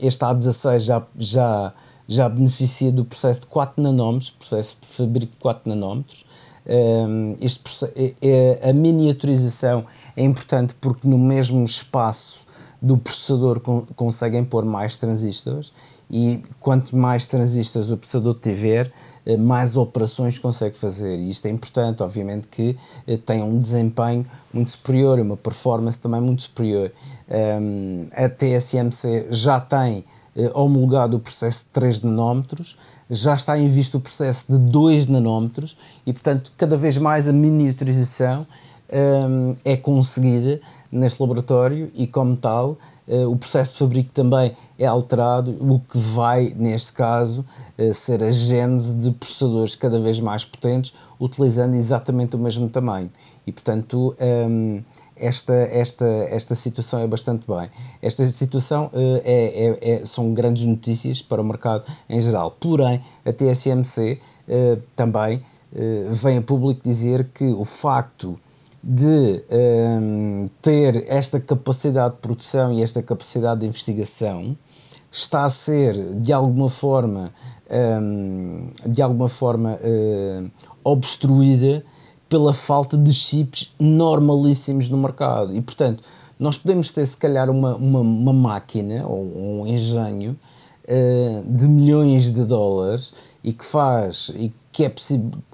este A16 já, já, já beneficia do processo de 4 nanómetros, processo de fabrico de 4 nanómetros, este, a miniaturização é importante porque no mesmo espaço do processador conseguem pôr mais transistores e quanto mais transistores o processador tiver, eh, mais operações consegue fazer. E isto é importante, obviamente, que eh, tenha um desempenho muito superior uma performance também muito superior. a TSMC já tem eh, homologado o processo de 3 nanómetros, já está em vista o processo de 2 nanómetros e, portanto, cada vez mais a miniaturização um, é conseguida neste laboratório e, como tal, o processo de fabrico também é alterado, o que vai, neste caso, uh, ser a gênese de processadores cada vez mais potentes, utilizando exatamente o mesmo tamanho. E, portanto, um, esta, esta, esta situação é bastante bem. Esta situação uh, é, é, é, são grandes notícias para o mercado em geral. Porém, a TSMC também vem a público dizer que o facto de um, ter esta capacidade de produção e esta capacidade de investigação está a ser de alguma forma um, de alguma forma obstruída pela falta de chips normalíssimos no mercado. E, portanto, nós podemos ter, se calhar, uma, uma, uma máquina ou um engenho uh, de milhões de dólares e que faz e que é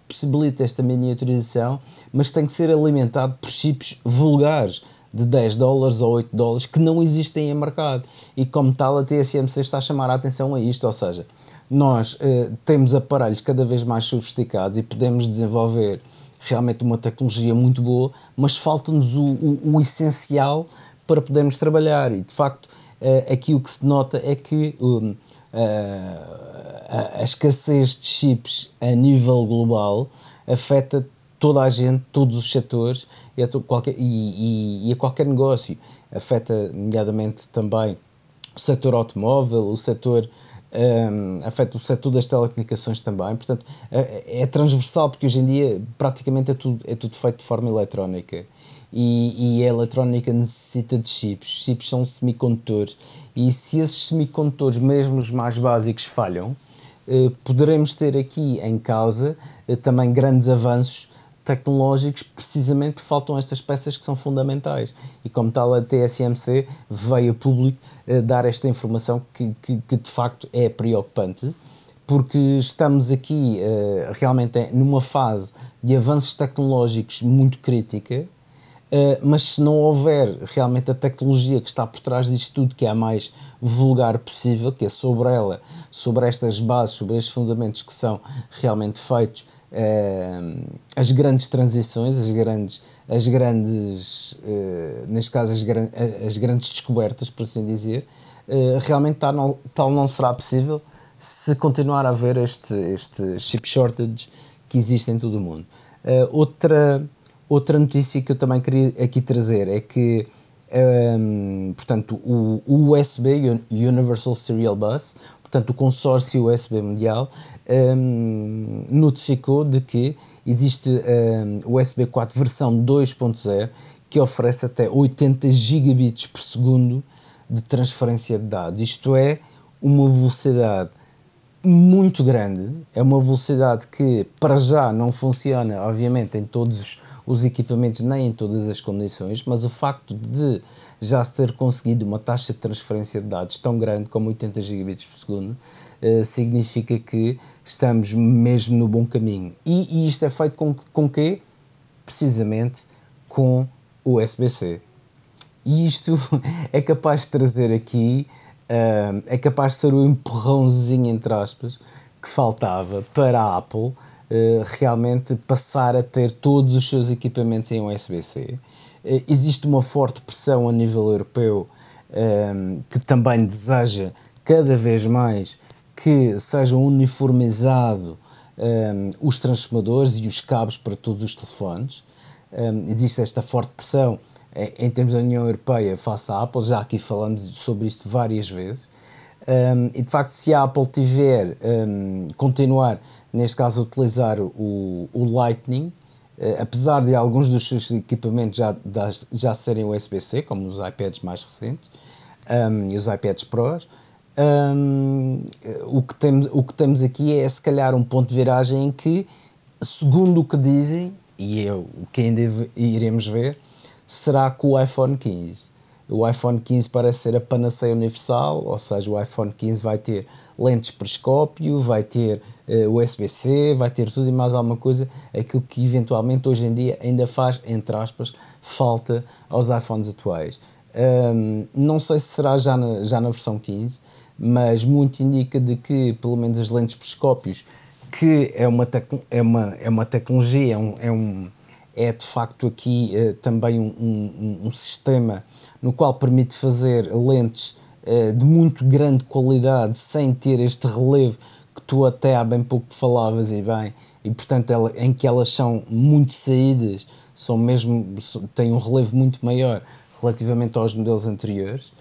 possibilita esta miniaturização, mas tem que ser alimentado por chips vulgares de 10 dólares ou 8 dólares que não existem em mercado. E, como tal, a TSMC está a chamar a atenção a isto, ou seja, nós uh, temos aparelhos cada vez mais sofisticados e podemos desenvolver realmente uma tecnologia muito boa, mas falta-nos o, o, o, essencial para podermos trabalhar. E de facto, uh, aqui o que se nota é que um, uh, a, a escassez de chips a nível global afeta toda a gente, todos os setores e a, qualquer, e, e, e a qualquer negócio. Afeta, nomeadamente, também o setor automóvel, o setor um, afeta o setor das telecomunicações também, portanto é, é, transversal porque hoje em dia praticamente é tudo, é tudo feito de forma eletrónica e, e a eletrónica necessita de chips, chips são semicondutores e se esses semicondutores, mesmo os mais básicos, falham, eh, poderemos ter aqui em causa eh, também grandes avanços tecnológicos. Precisamente porque faltam estas peças que são fundamentais. E como tal a TSMC veio a público uh, dar esta informação que, que, que, de facto é preocupante porque estamos aqui uh, realmente numa fase de avanços tecnológicos muito crítica Uh, mas se não houver realmente a tecnologia que está por trás disto tudo, que é a mais vulgar possível, que é sobre ela, sobre estas bases, sobre estes fundamentos que são realmente feitos, uh, as grandes transições, as grandes, as grandes uh, neste caso, as, gran as grandes descobertas, por assim dizer, realmente tal não, tal não será possível se continuar a haver este, este chip shortage que existe em todo o mundo. outra Outra notícia que eu também queria aqui trazer é que, um, portanto, o USB, Universal Serial Bus, portanto, o consórcio USB mundial, um, notificou de que existe um, o USB 4 versão 2.0 que oferece até 80 gigabits por segundo de transferência de dados. Isto é uma velocidade muito grande, é uma velocidade que para já não funciona, obviamente, em todos os equipamentos nem em todas as condições, mas o facto de já se ter conseguido uma taxa de transferência de dados tão grande como 80 gigabits por segundo uh, significa que estamos mesmo no bom caminho. E, e isto é feito com, com quê? Precisamente com o USB-C. E isto é capaz de trazer aqui, uh, é capaz de ser o empurrãozinho, entre aspas, que faltava para a Apple eh, realmente passar a ter todos os seus equipamentos em USB-C. Uh, existe uma forte pressão a nível europeu um, que também deseja cada vez mais que sejam uniformizados um, os transformadores e os cabos para todos os telefones. Um, existe esta forte pressão em, em termos da União Europeia face à Apple, já aqui falamos sobre isto várias vezes. Um, e de facto, se a Apple tiver, um, continuar, neste caso, utilizar o, o Lightning, uh, apesar de alguns dos seus equipamentos já, já serem USB-C, como nos iPads mais recentes um, e os iPads Pros, o, que temos, o que temos aqui é, se calhar, um ponto de viragem em que, segundo o que dizem, e é o que ainda iremos ver, será com o iPhone 15 o iPhone 15 parece ser a panaceia universal, ou seja, o iPhone 15 vai ter lentes periscópio, vai ter uh, USB-C, vai ter tudo e mais alguma coisa, aquilo que eventualmente hoje em dia ainda faz, entre aspas, falta aos iPhones atuais. Um, não sei se será já na, já na versão 15, mas muito indica de que pelo menos as lentes periscópios, que é uma, é uma, é uma tecnologia, é, um, é, um, é de facto aqui uh, também um, um, um sistema no qual permite fazer lentes uh, de muito grande qualidade sem ter este relevo que tu até há bem pouco falavas e bem, e portanto ela, em que elas são muito saídas, são mesmo, têm um relevo muito maior relativamente aos modelos anteriores.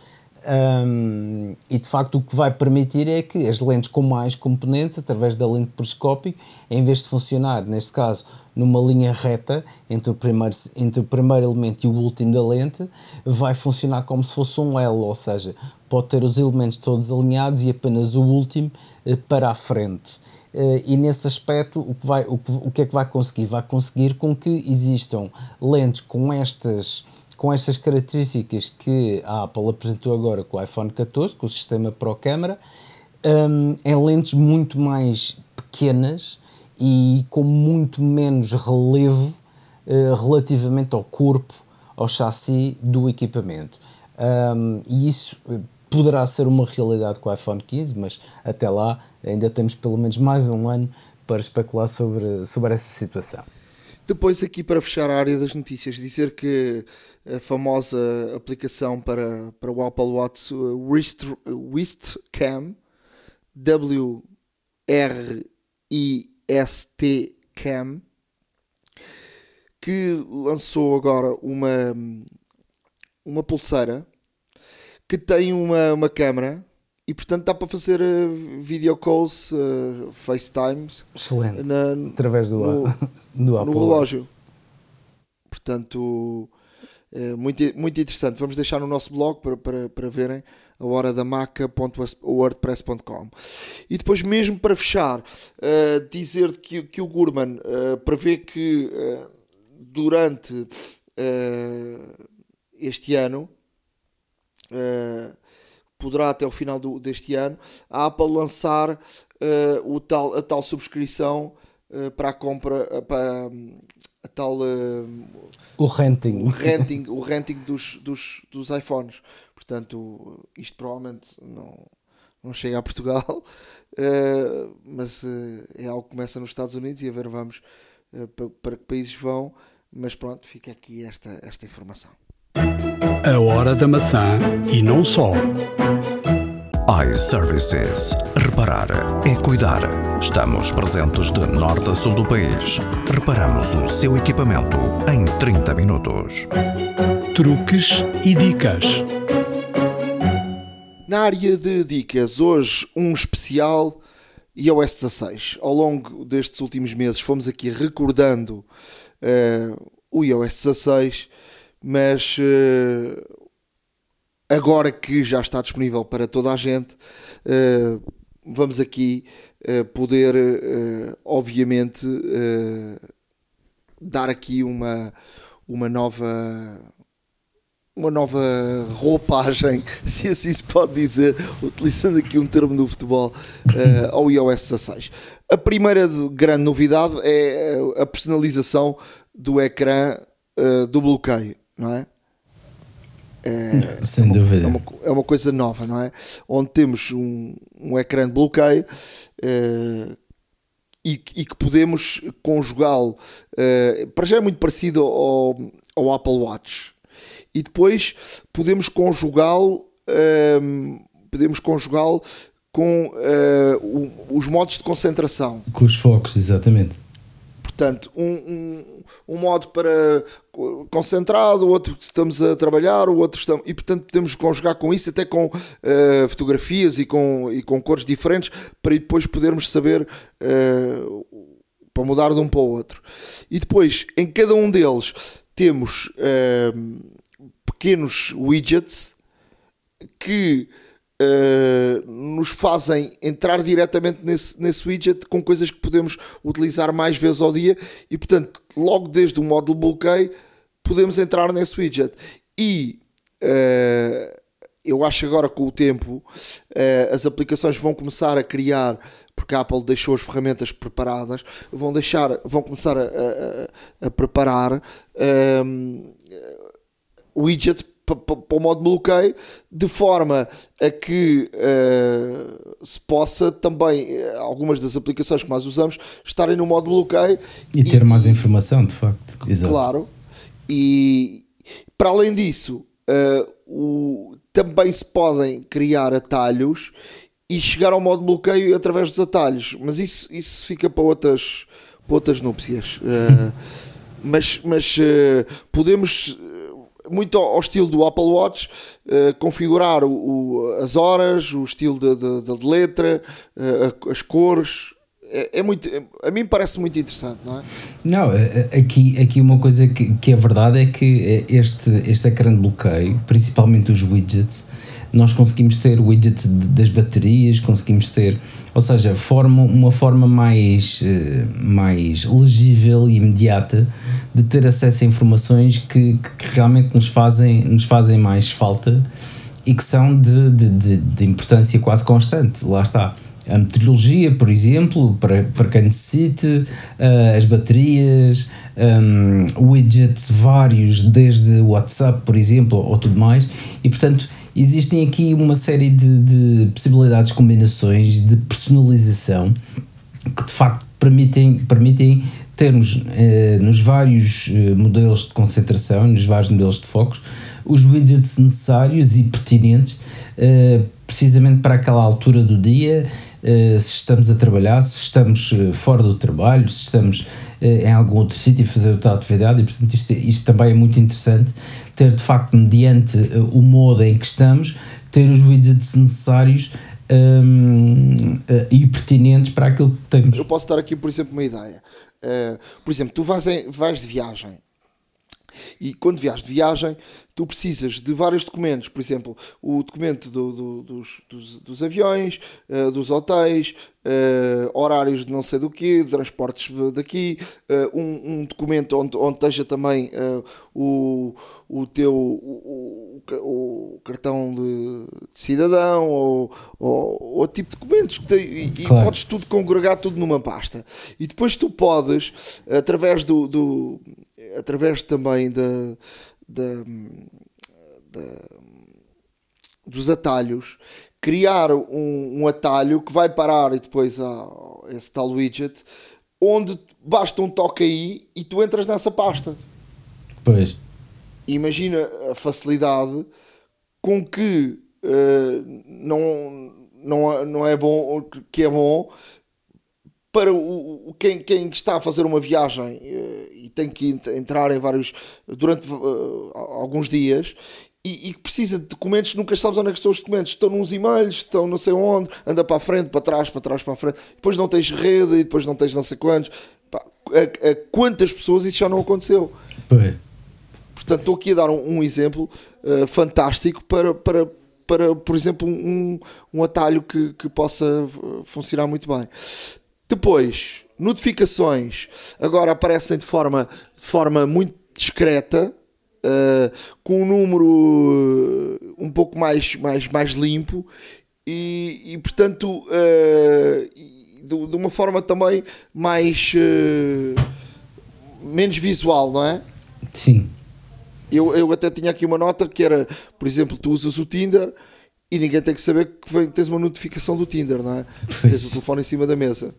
Um, e de facto o que vai permitir é que as lentes com mais componentes, através da lente periscópica, em vez de funcionar, neste caso, numa linha reta entre o, primeiro, entre o primeiro elemento e o último da lente, vai funcionar como se fosse um L, ou seja, pode ter os elementos todos alinhados e apenas o último eh, para a frente. Eh, e nesse aspecto, o que, vai, o, que, é que vai conseguir? Vai conseguir com que existam lentes com estas com estas características que a Apple apresentou agora com o iPhone 14, com o sistema Pro Câmara, um, em lentes muito mais pequenas e com muito menos relevo uh, relativamente ao corpo, ao chassi do equipamento. Um, e isso eh, poderá ser uma realidade com o iPhone 15, mas até lá ainda temos pelo menos mais um ano para especular sobre, sobre essa situação. Depois, aqui para fechar a área das notícias, dizer que a famosa aplicação para, para o Apple Watch Wrist, Wrist Cam, W-R-I-S-T Cam, que lançou agora uma, uma pulseira que tem uma, uma câmera e portanto dá para fazer uh, video calls, uh, FaceTimes. Excelente. Na, Através do, no, do Apple no relógio. Portanto, é muito, muito interessante. Vamos deixar no nosso blog para, para, para verem a hora da maca.wordpress.com. E depois, mesmo para fechar, uh, dizer que, que o Gurman uh, prevê que uh, durante este ano poderá até o final do, deste ano, a Apple lançar uh, o tal, a tal subscrição uh, para a compra, uh, para a tal. o renting. O renting, o renting dos, dos, dos iPhones. Portanto, isto provavelmente não, não chega a Portugal, mas é algo que começa nos Estados Unidos e a ver vamos para, para que países vão. Mas pronto, fica aqui esta, esta informação. A hora da maçã e não só iServices. Reparar é cuidar. Estamos presentes de norte a sul do país. Reparamos o seu equipamento em 30 minutos. Truques e dicas. Na área de dicas, hoje um especial iOS 16. Ao longo destes últimos meses fomos aqui recordando uh, o iOS 16, mas uh, agora que já está disponível para toda a gente, uh, vamos aqui uh, poder, uh, obviamente, dar aqui uma, uma nova uma nova roupagem, se assim se pode dizer, utilizando aqui um termo do futebol, uh, ao iOS 16. A primeira grande novidade é a personalização do ecrã uh, do bloqueio, não é? É, Sem dúvida. É uma, é uma, coisa nova, não é? Onde temos um, um ecrã de bloqueio é, e, e, que podemos conjugá-lo. É, para já é muito parecido ao, ao Apple Watch. E depois podemos conjugá-lo. É, podemos conjugá-lo com uh, o, os modos de concentração. Com os focos, exatamente. Portanto, um, um, um, modo para concentrado, o outro estamos a trabalhar, o outro estamos. E portanto podemos conjugar com isso, até com uh, fotografias e com, e com cores diferentes, para depois podermos saber uh, para mudar de um para o outro. E depois, em cada um deles, temos uh, pequenos widgets que uh, nos fazem entrar diretamente nesse, nesse widget com coisas que podemos utilizar mais vezes ao dia e, portanto, logo desde o módulo bloqueio, podemos entrar nesse widget. E uh, eu acho agora com o tempo uh, as aplicações vão começar a criar porque a Apple deixou as ferramentas preparadas, vão deixar, vão começar a, a, a preparar um, widget para o modo bloqueio, de forma a que uh, se possa também, eh, algumas das aplicações que mais usamos, estarem no modo bloqueio. E ter e, mais informação, de facto. Exato. Claro. E para além disso, uh, o, também se podem criar atalhos e chegar ao modo bloqueio através dos atalhos, mas isso, isso fica para outras, para outras núpcias. Uh, mas mas podemos muito ao, estilo do Apple Watch, uh, configurar o, o, as horas, o estilo de, de, de letra, uh, as cores. É, é, muito, a mim parece muito interessante, não é? Não, eh, aqui, aqui uma coisa que, que é verdade é que este, este ecrã de bloqueio, principalmente os widgets, nós conseguimos ter widgets das baterias, conseguimos ter, ou seja, forma, uma forma mais, eh, mais legível e imediata de ter acesso a informações que, que realmente nos fazem, nos fazem mais falta e que são de, de, de, de importância quase constante. Lá está a meteorologia, por exemplo, para, para quem necessite, uh, as baterias, um, widgets vários, desde WhatsApp, por exemplo, ou tudo mais, e portanto existem aqui uma série de, de possibilidades, combinações de personalização que de facto permitem, permitem termos eh, nos vários eh, modelos de concentração, nos vários modelos de focos, os widgets necessários e pertinentes eh, precisamente para aquela altura do dia, eh, se estamos a trabalhar, se estamos eh, fora do trabalho, se estamos eh, em algum outro sítio a fazer outra atividade, e portanto isto, isto também é muito interessante, ter de facto, mediante o modo em que estamos, ter os widgets necessários um, e pertinentes para aquilo que temos. Eu posso dar aqui, por exemplo, uma ideia. Uh, por exemplo, tu vais, em, vais de viagem e quando viajas de viagem, tu precisas de vários documentos, por exemplo, o documento do, do, dos, dos, dos, aviões, uh, dos hotéis, uh, horários de não sei do que, transportes daqui, uh, um, um, documento onde, onde esteja também o, o teu o, o, o cartão de, de, cidadão ou, ou outro tipo de documentos que tem, e, claro. e podes tudo congregar tudo numa pasta. E depois tu podes, através do, do através também da, da, da, dos atalhos, criar um, um, atalho que vai parar e depois a esse tal widget, onde basta um toque aí e tu entras nessa pasta. Pois. Imagina a facilidade com que uh, não, não, não é bom, que é bom para o, quem, quem está a fazer uma viagem eh, e tem que entrar em vários durante uh, alguns dias e, e, precisa de documentos, nunca sabes onde é que estão os documentos. Estão nos e-mails, estão não sei onde, anda para a frente, para trás, para trás, para a frente. Depois não tens rede e depois não tens não sei quantos. Pá, a, a, quantas pessoas isso já não aconteceu? Portanto, estou aqui a dar um, um exemplo uh, fantástico para, para, para, por exemplo, um, um atalho que, que possa funcionar muito bem. Depois, notificações agora aparecem de forma, de forma muito discreta, uh, com um número eh, um pouco mais, mais, mais limpo e, e portanto, uh, de, de, uma forma também mais. Uh, menos visual, não é? Sim. Eu, eu até tinha aqui uma nota que era, por exemplo, tu usas o Tinder e ninguém tem que saber que tens uma notificação do Tinder, não é? Se tens o telefone em cima da mesa.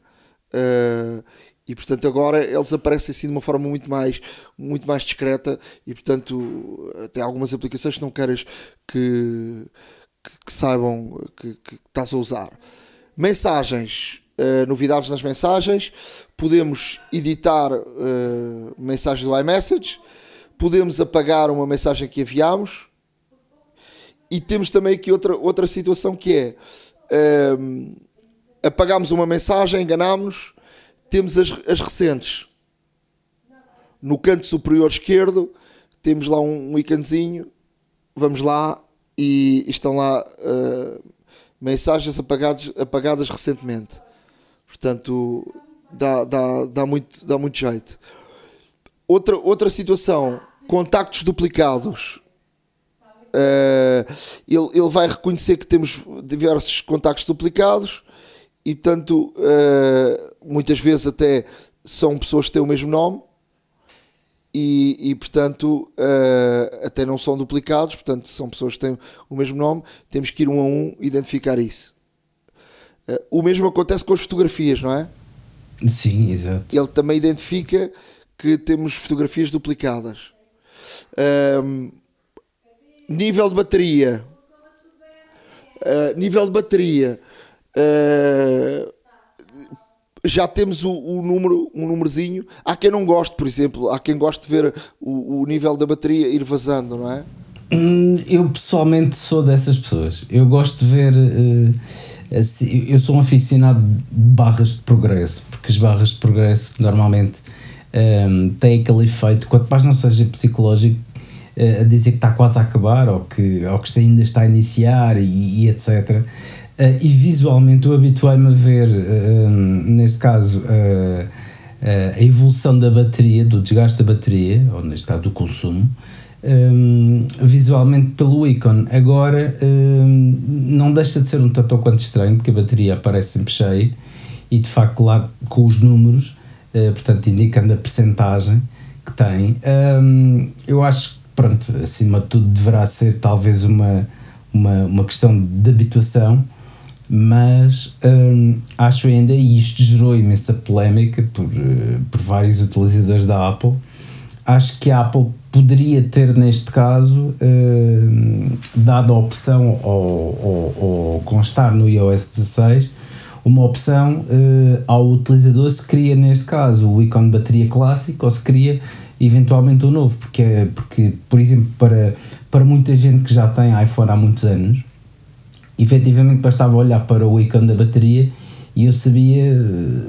Uh, e portanto agora eles aparecem assim de uma forma muito mais, muito mais discreta e portanto até algumas aplicações que não queres que, que, que saibam que, que, estás a usar. Mensagens. Uh, novidades nas mensagens, podemos editar uh, mensagens do iMessage, podemos apagar uma mensagem que enviamos. E temos também aqui outra, outra situação que é um, apagamos uma mensagem, enganámos, temos as, as recentes. No canto superior esquerdo temos lá um, um íconezinho, vamos lá e, e estão lá uh, mensagens apagadas, apagadas recentemente. Portanto, dá, dá, dá, muito, dá muito jeito. Outra, outra situação, contactos duplicados. Uh, ele, ele vai reconhecer que temos diversos contactos duplicados e, portanto, uh, muitas vezes até são pessoas que têm o mesmo nome e, e portanto, uh, até não são duplicados, portanto, são pessoas que têm o mesmo nome, temos que ir um a um identificar isso. Uh, o mesmo acontece com as fotografias, não é? Sim, exato. Ele também identifica que temos fotografias duplicadas. Uh, nível de bateria. nível de bateria. Já temos o, o, número, um númerozinho. Há quem não goste, por exemplo, há quem goste de ver o, o nível da bateria ir vazando, não é? Hum, eu pessoalmente sou dessas pessoas. Eu gosto de ver. Uh, assim, eu sou um aficionado de barras de progresso, porque as barras de progresso normalmente um, têm aquele efeito, quanto mais não seja psicológico, uh, a dizer que está quase a acabar ou que, ou que ainda está a iniciar e, e etc. Uh, e visualmente eu habituei-me a ver, uh, neste caso, uh, a evolução da bateria, do desgaste da bateria, ou neste caso do consumo, um, visualmente pelo ícone. Agora um, não deixa de ser um tanto ou quanto estranho, porque a bateria aparece sempre cheia e de facto lá com os números, uh, portanto indicando a percentagem que tem. Um, eu acho que, pronto, acima de tudo deverá ser talvez uma, uma, uma questão de habituação, mas acho ainda, e isto gerou imensa polémica por, uh, por vários utilizadores da Apple, acho que a Apple poderia ter, neste caso, eh, dado a opção ao, constar no iOS 16, uma opção eh, ao utilizador se cria, neste caso, o ícone de bateria clássico ou se cria eventualmente o novo, porque, porque por exemplo, para, para muita gente que já tem iPhone há muitos anos, efetivamente bastava olhar para o ícone da bateria e eu sabia,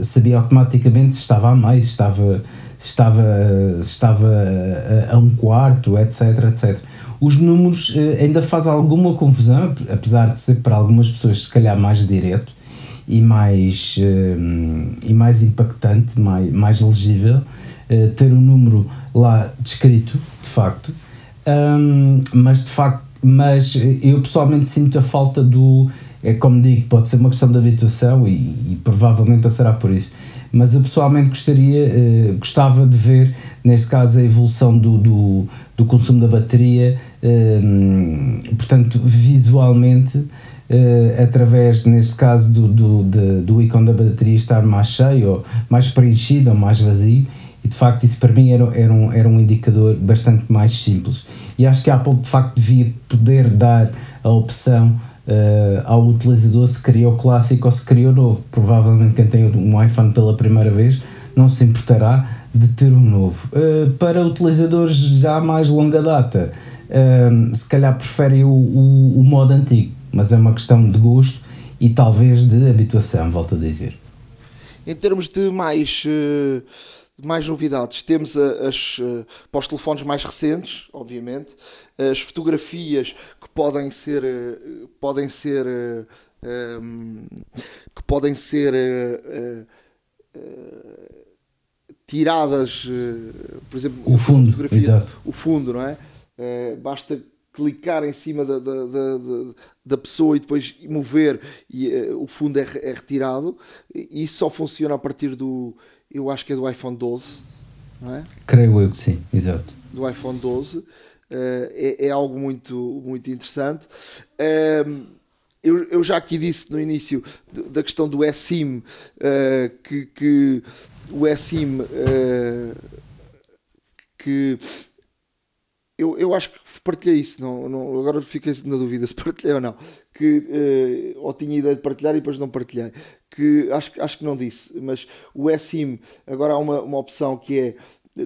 sabia automaticamente se estava a mais, se estava estava, estava a, a um quarto, etc, etc. Os números eh, ainda faz alguma confusão, apesar de ser para algumas pessoas se calhar mais direto e mais, eh, e mais impactante, mais, mais legível, eh, ter um número lá descrito, de facto, mas de facto, mas eu pessoalmente sinto a falta do, é como digo, pode ser uma questão de habituação e, e provavelmente passará por isso. Mas eu pessoalmente gostaria, eh, gostava de ver, neste caso, a evolução do, do, do consumo da bateria, eh, portanto, visualmente, eh, através, neste caso, do, do, de, do ícone da bateria estar mais cheio, ou mais preenchido, ou mais vazio, de facto isso para mim era, era, um, era um indicador bastante mais simples. E acho que a Apple de facto devia poder dar a opção uh, ao utilizador se o clássico ou se o novo. Provavelmente quem tem um iPhone pela primeira vez não se importará de ter um novo. Uh, para utilizadores já mais longa data, uh, se calhar preferem o, o, o, modo antigo, mas é uma questão de gosto e talvez de habituação, volto a dizer. Em termos de mais mais novidades. Temos as, para os telefones mais recentes, obviamente, as fotografias que podem ser, eh, podem ser eh, ehm, que podem ser tiradas, por exemplo, o fundo, exato. o fundo, não é? basta clicar em cima da, da, da, da, pessoa e depois mover e o fundo é, é retirado. E isso só funciona a partir do, eu acho que é do iPhone 12, não é? Creio eu que sim, exato. Do iPhone 12. Uh, é, é, algo muito, muito interessante. Uh, eu, eu, já aqui disse no início da questão do eSIM uh, que, que o eSIM eh, que eu, eu acho que partilhei isso, não, não, agora fiquei na dúvida se partilhei ou não, que, ou tinha ideia de partilhar e depois não partilhei, acho, acho que não disse, mas o eSIM agora há uma, uma opção que é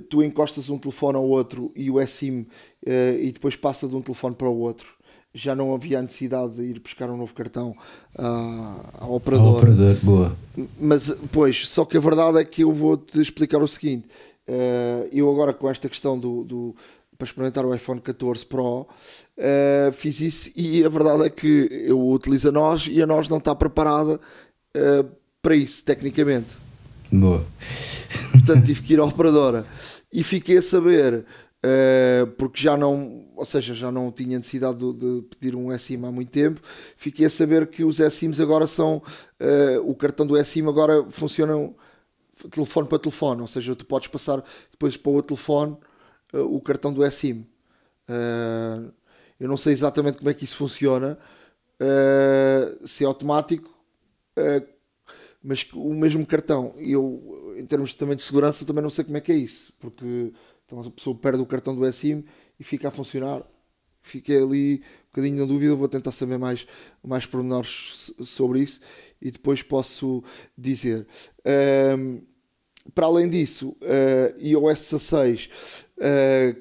tu encostas um telefone ao outro e o eSIM uh, e depois passa de um telefone para o outro. Já não havia a necessidade de ir buscar um novo cartão uh, ao operador. Ao operador, boa. Mas, pois, só que a verdade é que eu vou-te explicar o seguinte. Uh, eu agora com esta questão do, do para experimentar o iPhone 14 Pro, uh, fiz isso e a verdade é que eu utilizo a nós e a nós não está preparada uh, para isso, tecnicamente. Boa. Portanto, tive que ir à operadora e fiquei a saber, uh, porque já não, ou seja, já não tinha necessidade de, de, pedir um SIM há muito tempo, fiquei a saber que os SIMs agora são, o cartão do SIM agora funciona telefone para telefone, ou seja, tu podes passar depois para o outro telefone o cartão do SIM. Uh, eu não sei exatamente como é que isso funciona, uh, se é automático, uh, mas o mesmo cartão. Eu, em termos também de segurança, também não sei como é que é isso, porque então a pessoa perde o cartão do SIM e fica a funcionar. Fiquei ali um bocadinho na dúvida, vou tentar saber mais, mais pormenores sobre isso e depois posso dizer. para além disso, uh, iOS 16 Uh,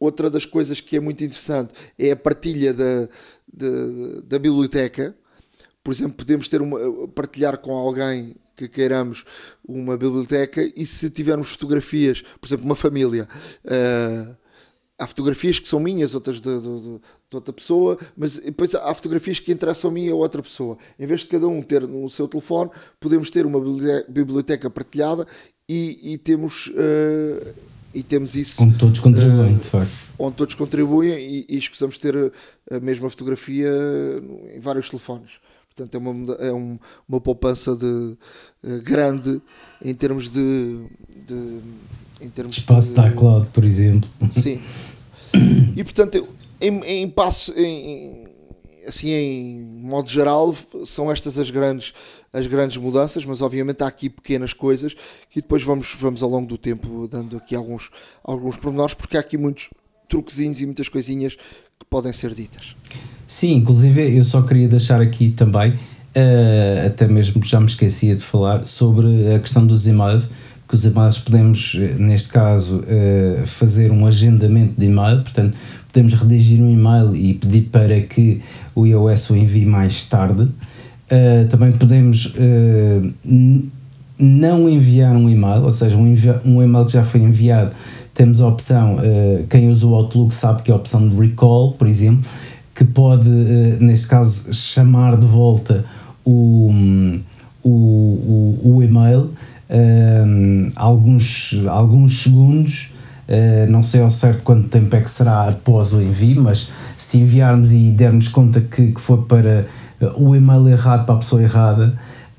outra das coisas que é muito interessante é a partilha da, da, da biblioteca. Por exemplo, podemos ter uma, partilhar com alguém que queiramos uma biblioteca e se tivermos fotografias, por exemplo, uma família, uh, há fotografias que são minhas, outras de, de, de, outra pessoa, mas depois há fotografias que interessam a mim e a outra pessoa. Em vez de cada um ter no seu telefone, podemos ter uma biblioteca partilhada e, e temos. Uh, e temos isso. Onde todos contribuem, uh, de facto. Onde todos contribuem e, e escusamos ter a mesma fotografia em vários telefones. Portanto, é uma, é um, uma poupança de, uh, grande em termos de. de em termos Espaço de, da cloud, por exemplo. Sim. E portanto, em, em passo. Em, assim, em modo geral, são estas as grandes as grandes mudanças, mas obviamente há aqui pequenas coisas que depois vamos, vamos ao longo do tempo dando aqui alguns, alguns pormenores, porque há aqui muitos truquezinhos e muitas coisinhas que podem ser ditas. Sim, inclusive eu só queria deixar aqui também, uh, até mesmo já me esquecia de falar, sobre a questão dos e-mails, que os e-mails podemos, neste caso, uh, fazer um agendamento de e-mail, portanto, podemos redigir um e-mail e pedir para que o iOS o envie mais tarde. Uh, também podemos não enviar um e-mail, ou seja, um, um, e-mail que já foi enviado, temos a opção, uh, quem usa o Outlook sabe que é a opção de recall, por exemplo, que pode, neste caso, chamar de volta o, o, o, o e-mail alguns, alguns segundos. não sei ao certo quanto tempo é que será após o envio, mas se enviarmos e dermos conta que, que for para o e-mail errado para a pessoa errada,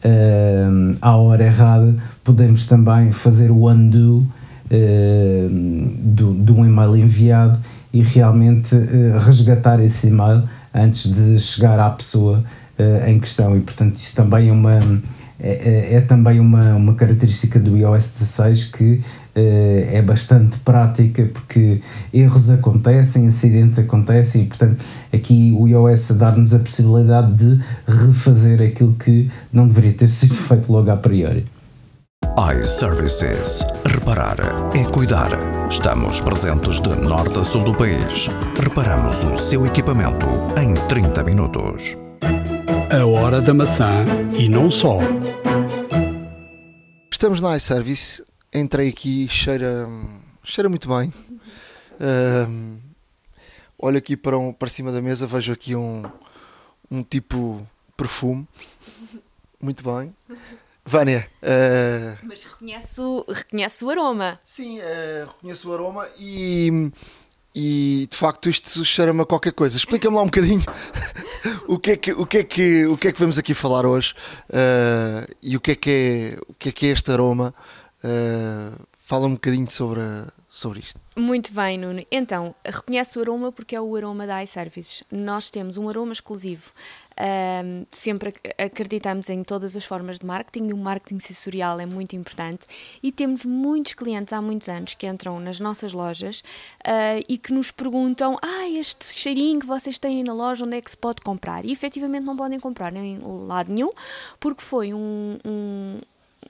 uh, à hora errada, podemos também fazer o undo uh, do, um e-mail enviado e realmente uh, resgatar esse e-mail antes de chegar à pessoa uh, em questão. E portanto, isso também é uma. É, é, é também uma, uma característica do iOS 16 que eh, é bastante prática porque erros acontecem, acidentes acontecem e, portanto, aqui o iOS a dar-nos a possibilidade de refazer aquilo que não deveria ter sido feito logo a priori. iServices. Reparar é cuidar. Estamos presentes de norte a sul do país. Reparamos o seu equipamento em 30 minutos. A hora da maçã e não só. Estamos na iService entrei aqui, cheira, cheira muito bem. Uh, olho aqui para, um, para cima da mesa, vejo aqui um, um tipo perfume. Muito bem. Vânia. Uh... Mas reconheço, reconheço o aroma. Sim, uh, reconheço o aroma e, e de facto isto cheira-me a qualquer coisa. Explica-me lá um bocadinho o, que é que, o, que é que, o que é que vamos aqui falar hoje uh, e o que, é que é, o que é que é este aroma. Fala um bocadinho sobre, sobre isto. Muito bem, Nuno. Então, reconhece o aroma porque é o aroma da iServices. Nós temos um aroma exclusivo. Um, sempre acreditamos em todas as formas de marketing e o marketing sensorial é muito importante. E temos muitos clientes há muitos anos que entram nas nossas lojas uh, e que nos perguntam: Ah, este cheirinho que vocês têm na loja, onde é que se pode comprar? E efetivamente não podem comprar em lado nenhum, porque foi um, um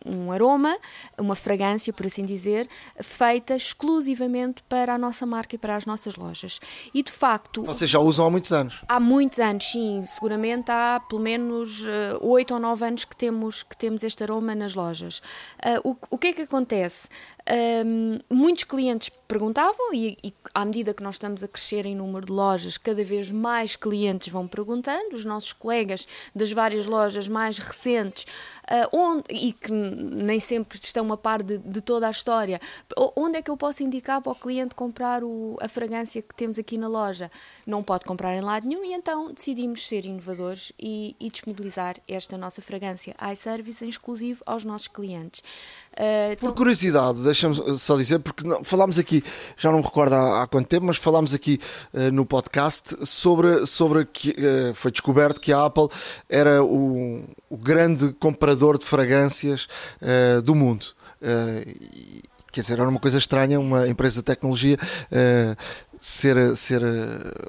um aroma, uma fragrância, por assim dizer, feita exclusivamente para a nossa marca e para as nossas lojas. E de facto. Vocês já usam há muitos anos? Há muitos anos, sim. Seguramente há pelo menos eh, oito uh, ou nove anos que temos, que temos este aroma nas lojas. Uh, o, o que é que acontece? Um, muitos clientes perguntavam, e, e, à medida que nós estamos a crescer em número de lojas, cada vez mais clientes vão perguntando, os nossos colegas das várias lojas mais recentes, uh, onde, e que nem sempre estão a par de, de, toda a história, onde é que eu posso indicar para o cliente comprar o, a fragrância que temos aqui na loja? Não pode comprar em lado nenhum, e então decidimos ser inovadores e, e disponibilizar esta nossa fragrância iService em exclusivo aos nossos clientes. Uh, Por então... curiosidade, deixa-me só dizer, porque não, falámos aqui, já não me recordo há, há quanto tempo, mas falámos aqui uh, no podcast sobre, sobre que uh, foi descoberto que a Apple era o, o grande comprador de fragrâncias do mundo. quer dizer, era uma coisa estranha, uma empresa de tecnologia ser. ser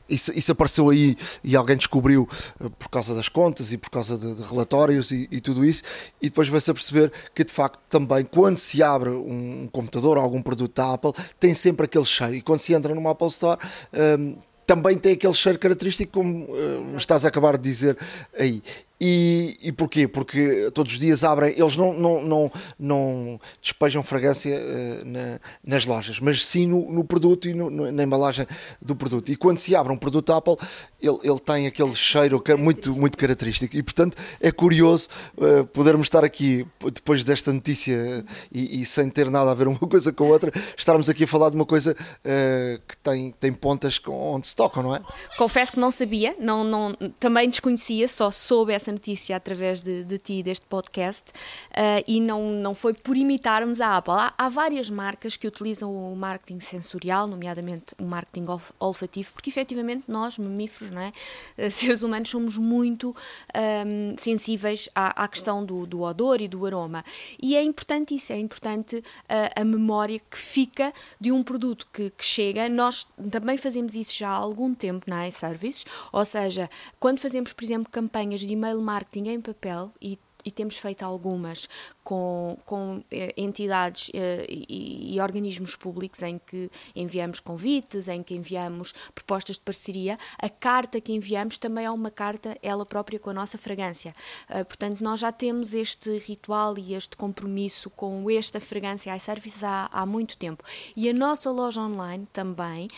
isso, isso apareceu aí e alguém descobriu eh, por causa das contas e por causa de, de relatórios e, e, tudo isso, e depois vai-se a perceber que de facto também quando se abre um, computador ou algum produto da Apple tem sempre aquele cheiro, e quando se entra numa Apple Store. Um, ehm, também tem aquele cheiro característico, como uh, estás a acabar de dizer aí. E, e porquê? Porque todos os dias abrem, eles não, não, não, não despejam fragrância uh, na, nas lojas, mas sim no, no produto e no, no, na embalagem do produto. E quando se abre um produto Apple, ele, ele tem aquele cheiro muito, muito característico. E portanto é curioso uh, podermos estar aqui, depois desta notícia e, e, sem ter nada a ver uma coisa com a outra, estarmos aqui a falar de uma coisa uh, que tem, tem pontas onde se tocam, não é? Confesso que não sabia, não, não, também desconhecia, só soube essa notícia através de, de ti, deste podcast, uh, e não, não foi por imitarmos a Apple. Há, há, várias marcas que utilizam o marketing sensorial, nomeadamente o marketing olfativo, porque efetivamente nós, mamíferos, não é? Uh, seres humanos, somos muito um, ehm, sensíveis à, à questão do, do, odor e do aroma. E é importante isso, é importante uh, a memória que fica de um produto que, que chega. Nós também fazemos isso já há algum tempo na iServices, ou seja, quando fazemos, por exemplo, campanhas de e-mail marketing em papel e e temos feito algumas com, com eh, entidades eh, e, e, organismos públicos em que enviamos convites, em que enviamos propostas de parceria, a carta que enviamos também é uma carta ela própria com a nossa fragrância. Uh, portanto, nós já temos este ritual e este compromisso com esta fragrância iService há, há muito tempo. E a nossa loja online também,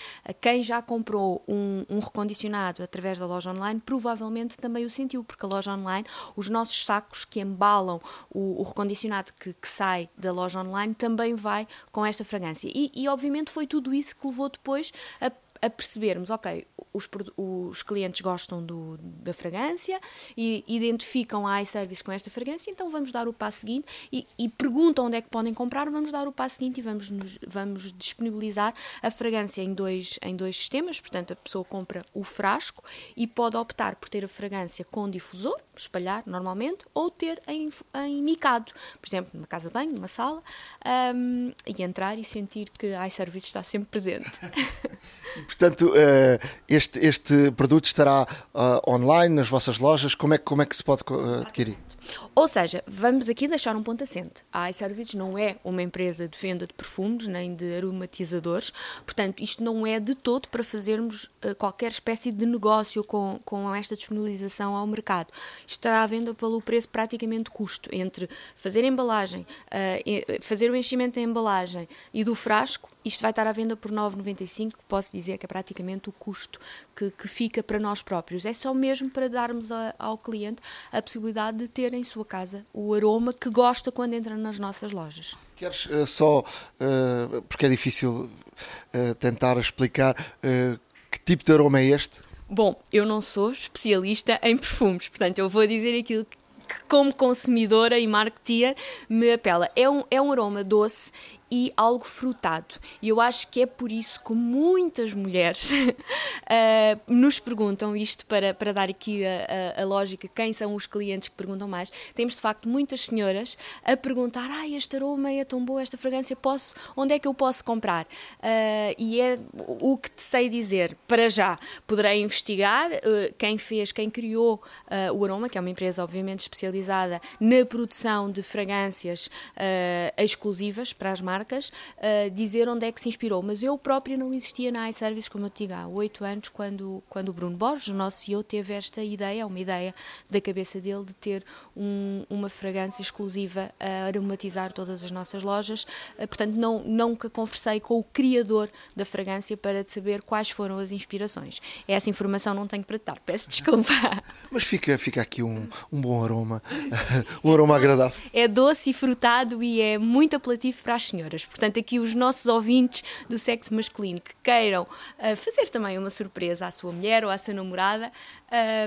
quem já comprou um, um recondicionado através da loja online, provavelmente também o sentiu, porque a loja online, os nossos sacos que embalam o, o recondicionado que, que, sai da loja online também vai com esta fragrância. E, e obviamente foi tudo isso que levou depois a a percebermos, ok, os, os clientes gostam do, da fragrância e identificam a iService com esta fragrância, então vamos dar o passo seguinte e, e, perguntam onde é que podem comprar, vamos dar o passo seguinte e vamos, nos, vamos disponibilizar a fragrância em dois, em dois sistemas, portanto a pessoa compra o frasco e pode optar por ter a fragrância com difusor, espalhar normalmente, ou ter em, em micado, por exemplo, numa casa de banho, numa sala, um, e entrar e sentir que a iService está sempre presente. Portanto, uh, este, este produto estará uh, online nas vossas lojas. Como é, como é que se pode uh, adquirir? Ou seja, vamos aqui deixar um ponto assente. A iServices não é uma empresa de venda de perfumes nem de aromatizadores, portanto, isto não é de todo para fazermos uh, qualquer espécie de negócio com, com esta disponibilização ao mercado. Estará à venda pelo preço praticamente custo entre fazer a embalagem, uh, fazer o enchimento da embalagem e do frasco, isto vai estar à venda por 9,95, posso dizer que é praticamente o custo que, que fica para nós próprios. É só mesmo para darmos a, ao cliente a possibilidade de ter em sua casa o aroma que gosta quando entra nas nossas lojas. Queres uh, só, uh, porque é difícil uh, tentar explicar que tipo de aroma é este? Bom, eu não sou especialista em perfumes, portanto eu vou dizer aquilo que como consumidora e marketeer me apela. É um, é um aroma doce e algo frutado. E eu acho que é por isso que muitas mulheres uh, nos perguntam isto para, para dar aqui a, a, a, lógica, quem são os clientes que perguntam mais. Temos de facto muitas senhoras a perguntar: ah, este aroma é tão bom, esta fragrância, posso, onde é que eu posso comprar? Uh, e é o que te sei dizer. Para já, poderei investigar uh, quem fez, quem criou o Aroma, que é uma empresa obviamente especializada na produção de fragrâncias exclusivas para as marcas, dizer onde é que se inspirou. Mas eu própria não existia na iService, como eu te digo, há oito anos, quando, quando o Bruno Borges, o nosso CEO, teve esta ideia, uma ideia da cabeça dele de ter um, uma fragrância exclusiva a aromatizar todas as nossas lojas. Uh, portanto, não, nunca conversei com o criador da fragrância para saber quais foram as inspirações. Essa informação não tenho para te dar, peço desculpa. Mas fica, fica aqui um, um bom aroma, um aroma agradável. É doce e frutado e é muito apelativo para as senhoras. Portanto, aqui os nossos ouvintes do sexo masculino que queiram uh, fazer também uma surpresa à sua mulher ou à sua namorada,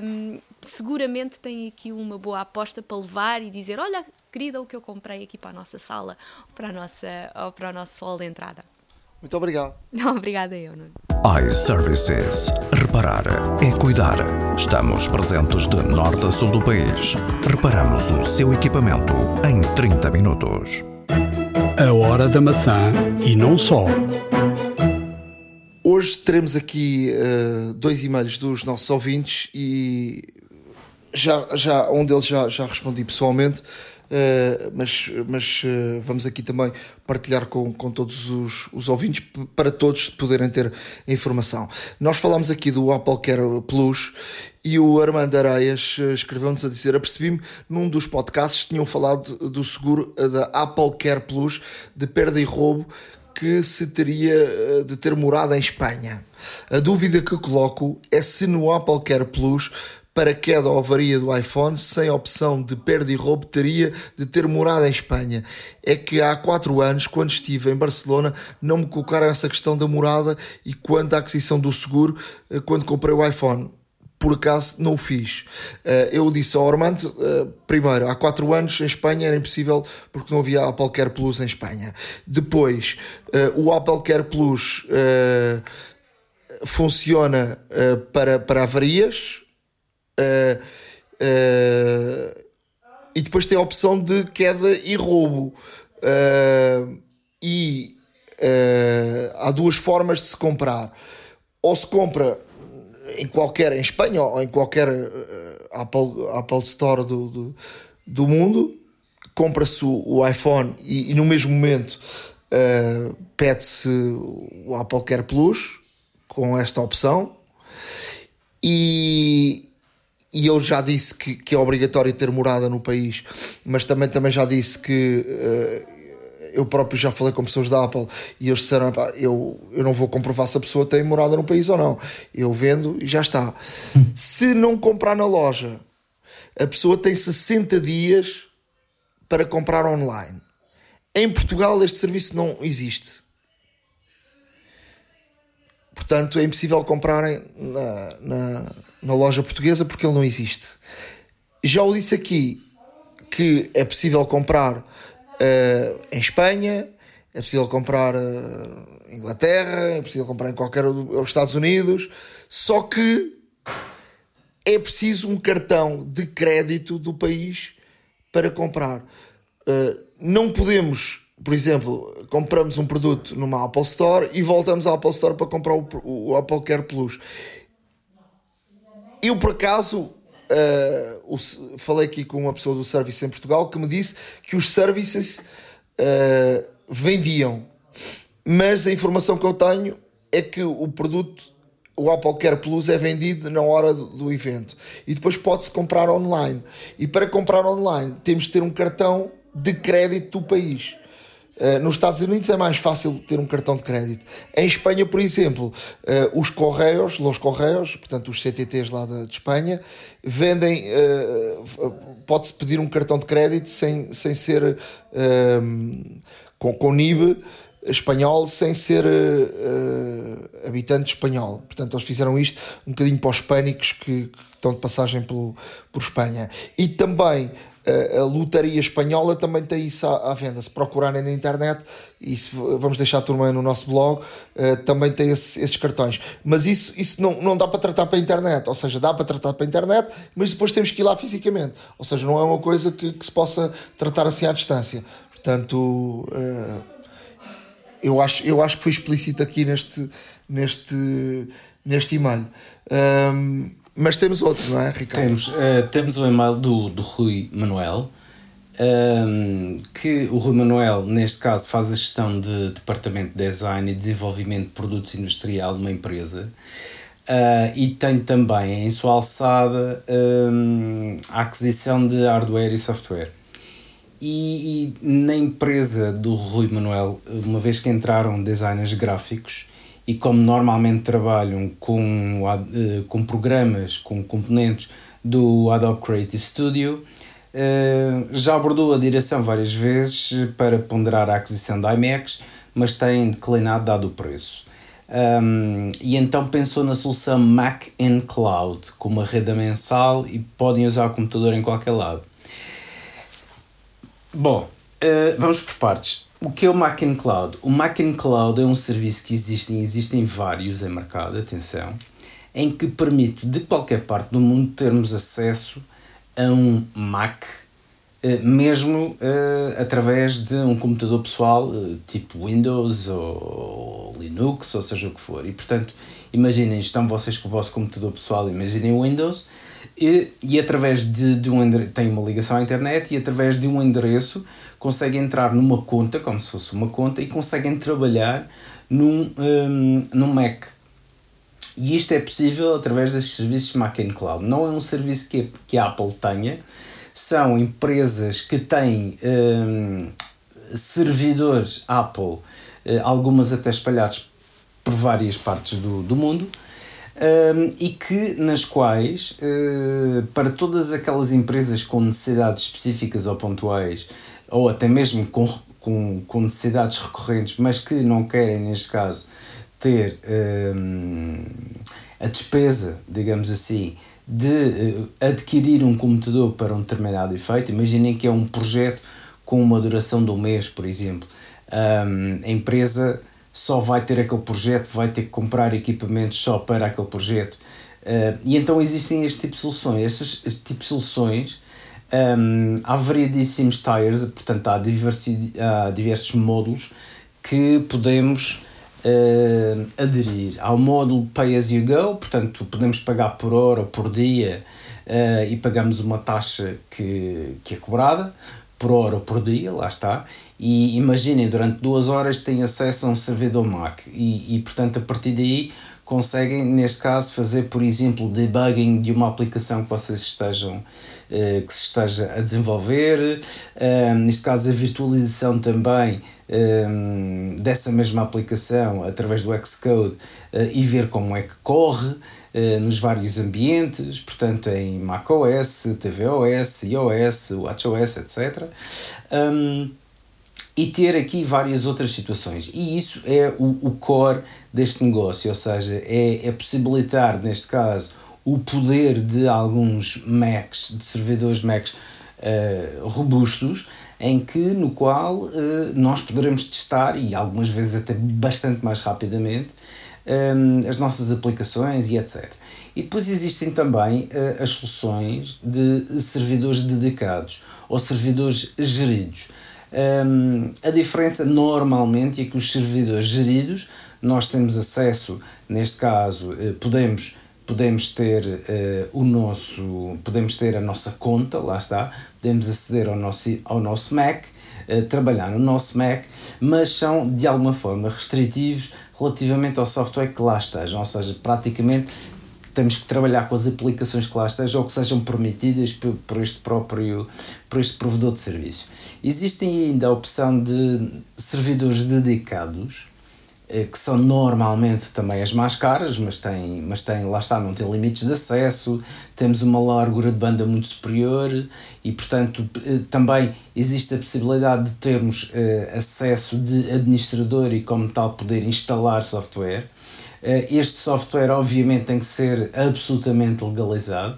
um, seguramente tem aqui uma boa aposta para levar e dizer: Olha, querida, o que eu comprei aqui para a nossa sala ou para, a nossa, ou para o nosso hall de entrada. Muito obrigado. Não, obrigada eu, Nuno. iServices. Reparar é cuidar. Estamos presentes de norte a sul do país. Reparamos o seu equipamento em 30 minutos. A hora da maçã e não só. Hoje teremos aqui uh, dois e-mails dos nossos ouvintes e já, já um deles já, já respondi pessoalmente, uh, mas, mas uh, vamos aqui também partilhar com, com todos os, os ouvintes para todos poderem ter informação. Nós falámos aqui do Apple Care Plus e o Armando Areias escreveu-nos a dizer: apercebi-me num dos podcasts tinham falado do seguro da Apple Care Plus de perda e roubo que se teria eh, de ter morado em Espanha. A dúvida que coloco é se no Apple Care Plus para queda ou avaria do iPhone, sem opção de perda e roubo, teria de ter morado em Espanha. É que há 4 anos, quando estive em Barcelona, não me colocaram essa questão da morada e quanto à aquisição do seguro, eh, quando comprei o iPhone por acaso não o fiz. Eh, eu disse ao Armando, eh, primeiro, há 4 anos em Espanha era impossível porque não havia Apple Care Plus em Espanha. Depois, eh, o Apple Care Plus funciona para, para avarias e depois tem a opção de queda e roubo. E há duas formas de se comprar. Ou se compra em qualquer, em Espanha ou em qualquer uh, Apple, Apple Store do, do, do mundo, compra-se o, o, iPhone e, e, no mesmo momento uh, pede-se o Apple Care Plus com esta opção. E, e eu já disse que, que é obrigatório ter morada no país, mas também, também já disse que uh, eu próprio já falei com pessoas da Apple e eles disseram: eu, eu não vou comprovar se a pessoa tem morada no país ou não. Eu vendo e já está. se não comprar na loja, a pessoa tem 60 dias para comprar online. Em Portugal, este serviço não existe. Portanto, é impossível comprarem na, na, na loja portuguesa porque ele não existe. Já o disse aqui que é possível comprar uh, em Espanha, é possível comprar em Inglaterra, é possível comprar em qualquer os Estados Unidos, só que é preciso um cartão de crédito do país para comprar. Uh, não podemos, por exemplo, compramos um produto numa Apple Store e voltamos à Apple Store para comprar o, o Apple Care Plus. Eu, por acaso, Uh, o, falei aqui com uma pessoa do service em Portugal que me disse que os services uh, vendiam, mas a informação que eu tenho é que o produto, o Apple Care Plus, é vendido na hora do, do evento e depois pode-se comprar online. E para comprar online temos de ter um cartão de crédito do país. Uh, nos Estados Unidos é mais fácil ter um cartão de crédito. Em Espanha, por exemplo, uh, os Correios, los Correios, portanto os CTTs lá de, de Espanha, vendem, uh, pode-se pedir um cartão de crédito sem, sem ser com, com NIB espanhol, sem ser habitante espanhol. Portanto, eles fizeram isto um bocadinho para os pânicos que, que estão de passagem pelo, por Espanha. E também a, a lotaria espanhola também tem isso à, à, venda. Se procurarem na internet, se, vamos deixar a turma no nosso blog, uh, também tem esse, esses cartões. Mas isso, isso não, não dá para tratar para a internet, ou seja, dá para tratar para a internet, mas depois temos que ir lá fisicamente. Ou seja, não é uma coisa que, que se possa tratar assim à distância. Portanto, uh, eu, acho, eu acho que foi explícito aqui neste, neste, neste e-mail. Um, mas temos outro, não é, Ricardo? Temos, uh, temos o e-mail do, do Rui Manuel, um, que o Rui Manuel, neste caso, faz a gestão de departamento de design e desenvolvimento de produtos industrial de uma empresa. Uh, e tem também em sua alçada um, a aquisição de hardware e software. E, e, na empresa do Rui Manuel, uma vez que entraram designers gráficos, e como normalmente trabalham com, eh, com programas, com componentes do Adobe Creative Studio, eh, já abordou a direção várias vezes para ponderar a aquisição da iMacs, mas tem declinado dado o preço. Um, e então pensou na solução Mac in Cloud, com uma rede mensal e podem usar o computador em qualquer lado. Bom, uh, vamos por partes. O que é o Mac Cloud? O Mac Cloud é um serviço que existe existem vários em mercado, atenção, em que permite de qualquer parte do mundo termos acesso a um Mac, eh, mesmo uh, através de um computador pessoal uh, tipo Windows ou Linux, ou seja o que for. E portanto, imaginem, estão vocês com o vosso computador pessoal, imaginem Windows e, e através de, de um endereço, tem uma ligação à internet e através de um endereço conseguem entrar numa conta, como se fosse uma conta, e conseguem trabalhar num, um, num Mac. E isto é possível através dos serviços Mac in Cloud. Não é um serviço que, que a Apple tenha, são empresas que têm um, servidores Apple, eh, algumas até espalhados por várias partes do, do mundo, um, e que nas quais uh, para todas aquelas empresas com necessidades específicas ou pontuais ou até mesmo com, com, com necessidades recorrentes mas que não querem neste caso ter um, a despesa digamos assim de uh, adquirir um computador para um determinado efeito imaginem que é um projeto com uma duração de um mês por exemplo um, a empresa só vai ter aquele projeto, vai ter que comprar equipamentos só para aquele projeto. Uh, e então existem este tipo de soluções. Estes, este tipo de soluções um, há variedíssimos tires, portanto há, há diversos módulos que podemos uh, aderir. Há o módulo Pay as you go, portanto podemos pagar por hora ou por dia uh, e pagamos uma taxa que, que é cobrada por hora ou por dia, lá está. E imaginem, durante duas horas têm acesso a um servidor Mac. E, e portanto a partir daí conseguem, neste caso, fazer, por exemplo, debugging de uma aplicação que vocês estejam eh, que se esteja a desenvolver, eh, neste caso a virtualização também eh, dessa mesma aplicação através do Xcode e ver como é que corre nos vários ambientes, portanto em macOS, tvOS, iOS, watchOS, etc. e ter aqui várias outras situações. E isso é o, o core deste negócio, ou seja, é, é possibilitar, neste caso, o poder de alguns Macs, de servidores Macs uh, robustos, em que no qual uh, nós poderemos testar, e algumas vezes até bastante mais rapidamente, um, eh, as nossas aplicações e etc. E depois existem também uh, as soluções de servidores dedicados ou servidores geridos. Um, a diferença normalmente é que os servidores geridos, nós temos acesso, neste caso, eh, podemos podemos ter uh, o nosso podemos ter a nossa conta lá está podemos aceder ao nosso ao nosso Mac uh, trabalhar no nosso Mac mas são de alguma forma restritivos relativamente ao software que lá estejam. Ou seja praticamente temos que trabalhar com as aplicações que lá estejam ou que sejam permitidas por, por, este próprio por este provedor de serviço. Existem ainda a opção de servidores dedicados, eh, que são normalmente também as mais caras, mas têm, mas têm, lá está, não tem limites de acesso, temos uma largura de banda muito superior e, portanto, eh, também existe a possibilidade de termos eh, acesso de administrador e, como tal, poder instalar software. Eh, este software, obviamente, tem que ser absolutamente legalizado,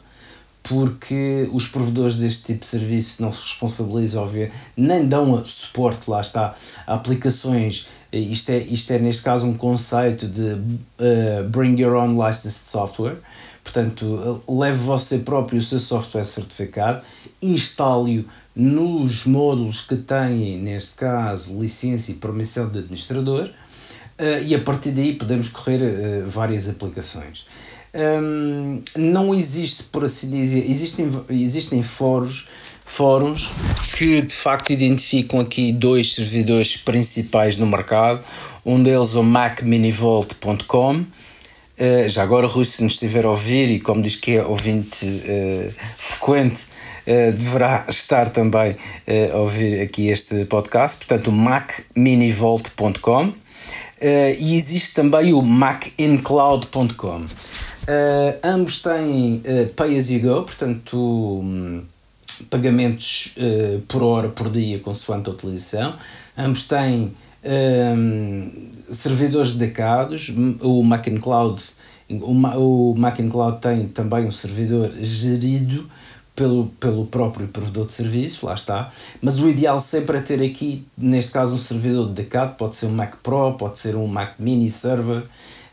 porque os provedores deste tipo de serviço não se responsabilizam, obviamente, nem dão suporte, lá está, aplicações. Isto é, isto é, neste caso, um conceito de uh, Bring Your Own Licensed Software. Portanto, leve você próprio o seu software certificado, instale-o nos módulos que têm, neste caso, licença e permissão de administrador, uh, e a partir daí podemos correr uh, várias aplicações um, não existe, por assim dizer, existem, existem fóruns, fóruns que de facto identificam aqui dois servidores principais no mercado. Um deles é o macminivolt.com. Uh, já agora, Rui, se nos estiver a ouvir e como diz que é ouvinte uh, frequente, uh, deverá estar também a ouvir aqui este podcast. Portanto, o macminivolt.com. e existe também o macincloud.com. Uh, ambos têm uh, pay as you go, portanto, um, pagamentos uh, por hora, por dia, consoante a utilização. Ambos têm um, servidores dedicados. O Cloud o, o Cloud tem também um servidor gerido pelo, pelo próprio provedor de serviço, lá está. Mas o ideal sempre é ter aqui, neste caso, um servidor dedicado, pode ser um Mac Pro, pode ser um Mac Mini Server,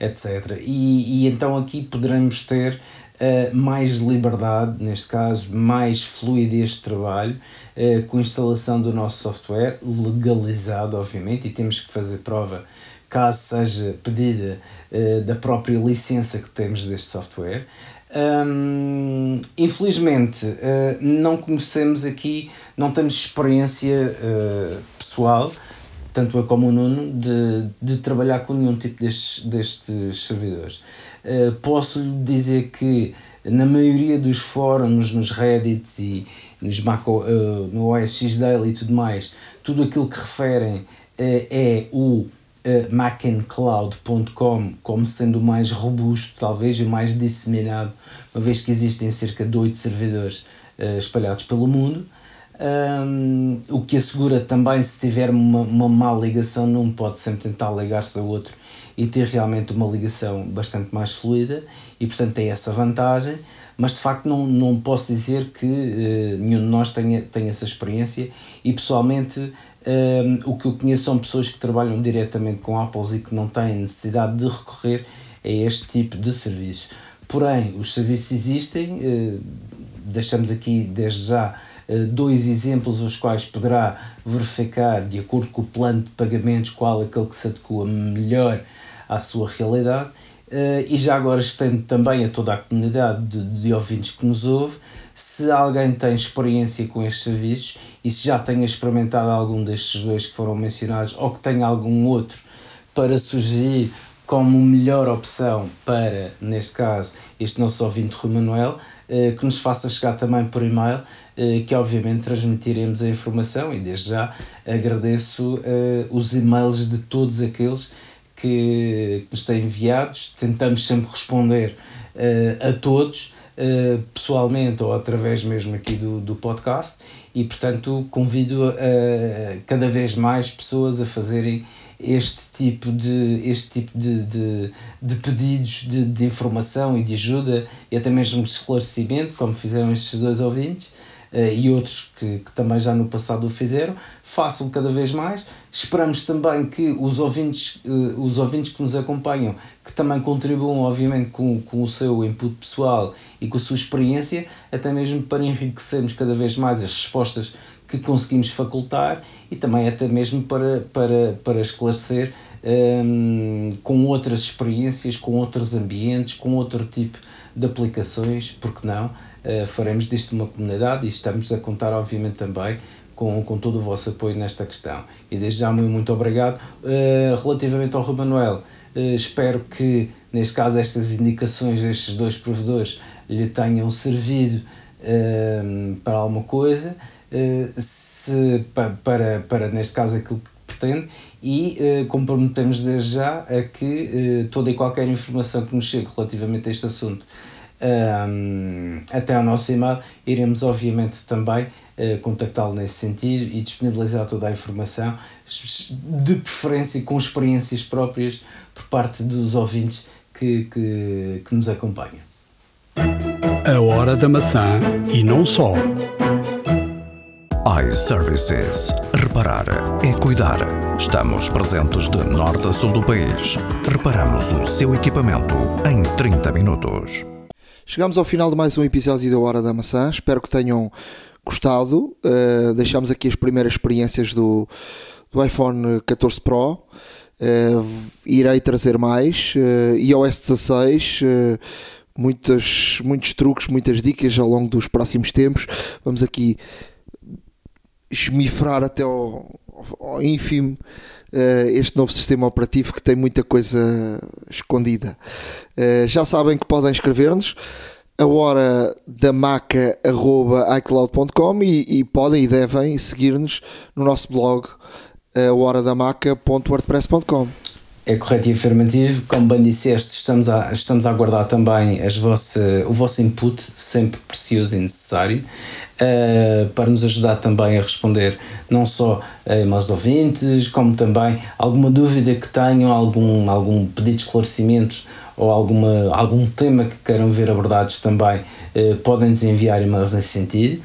etc. E, e então aqui poderemos ter uh, mais liberdade, neste caso, mais fluidez de trabalho, uh, com a instalação do nosso software, legalizado, obviamente, e temos que fazer prova caso seja pedida uh, da própria licença que temos deste software. Um, infelizmente, uh, não conhecemos aqui, não temos experiência uh, pessoal tanto eu como o Nuno, de, de trabalhar com nenhum tipo destes, destes servidores. Uh, posso lhe dizer que na maioria dos fóruns, nos Reddits e nos Mac, uh, no OSX Daily e tudo mais, tudo aquilo que referem é o uh, macencloud.com como sendo o mais robusto, talvez, o mais disseminado, uma vez que existem cerca de 8 servidores espalhados pelo mundo. Um, o que assegura também se tiver uma, uma má ligação num pode sempre tentar ligar-se ao outro e ter realmente uma ligação bastante mais fluida e portanto tem essa vantagem mas de facto não, não posso dizer que uh, nenhum de nós tenha, tenha essa experiência e pessoalmente um, o que eu conheço são pessoas que trabalham diretamente com Apple e que não têm necessidade de recorrer a este tipo de serviço porém os serviços existem uh, deixamos aqui desde já eh, dois exemplos os quais poderá verificar, de acordo com o plano de pagamentos, qual é aquele que se adequa melhor à sua realidade. Uh, e já agora estendo também a toda a comunidade de, de ouvintes que nos ouve, se alguém tem experiência com estes serviços e se já tenha experimentado algum destes dois que foram mencionados ou que tenha algum outro para sugerir como melhor opção para, neste caso, este nosso ouvinte Rui Manuel, uh, que nos faça chegar também por e-mail eh, que obviamente transmitiremos a informação e desde já agradeço uh, os e-mails de todos aqueles que, nos têm enviados, tentamos sempre responder a todos, uh, pessoalmente ou através mesmo aqui do, do podcast. E portanto convido a, cada vez mais pessoas a fazerem este tipo de, este tipo de, de, de pedidos de, de informação e de ajuda e até mesmo de esclarecimento, como fizeram estes dois ouvintes, e outros que, que também já no passado o fizeram, façam cada vez mais. Esperamos também que os ouvintes, uh, os ouvintes que nos acompanham, que também contribuam, obviamente, com, com o seu input pessoal e com a sua experiência, até mesmo para enriquecermos cada vez mais as respostas que conseguimos facultar e também até mesmo para, para, para esclarecer um, ehm, com outras experiências, com outros ambientes, com outro tipo de aplicações, porque não? Eh, faremos disto uma comunidade e estamos a contar, obviamente, também com, com todo o vosso apoio nesta questão. E desde já, muito, muito obrigado. Uh, relativamente ao Rui Manuel, uh, espero que, neste caso, estas indicações destes dois provedores lhe tenham servido uh, para alguma coisa, se, para, para, neste caso, aquilo que pretende e comprometemos desde já a que toda e qualquer informação que nos chegue relativamente a este assunto um, até ao nosso e-mail, iremos obviamente também uh, contactá-lo nesse sentido e disponibilizar toda a informação, de preferência com experiências próprias por parte dos ouvintes que, que, que nos acompanham. A hora da maçã e não só. iServices. Reparar é cuidar. Estamos presentes de norte a sul do país. Reparamos o seu equipamento em 30 minutos. Chegamos ao final de mais um episódio da Hora da Maçã. Espero que tenham gostado. Uh, deixamos aqui as primeiras experiências do, do iPhone 14 Pro. Uh, irei trazer mais. Uh, iOS 16. Uh, muitas, muitos truques, muitas dicas ao longo dos próximos tempos. Vamos aqui esmifrar até ao, ao ínfimo este novo sistema operativo que tem muita coisa escondida. Uh, já sabem que podem escrever-nos a hora da maca icloud.com e, e podem e devem seguir-nos no nosso blog a hora da maca.wordpress.com é correto e afirmativo. Como bem disseste, estamos a, estamos a aguardar também as o vosso input, sempre precioso e necessário, uh, para nos ajudar também a responder não só a e-mails de ouvintes, como também alguma dúvida que tenham, algum, algum pedido de esclarecimento ou alguma, algum tema que queiram ver abordados também, uh, podem nos enviar e-mails nesse sentido.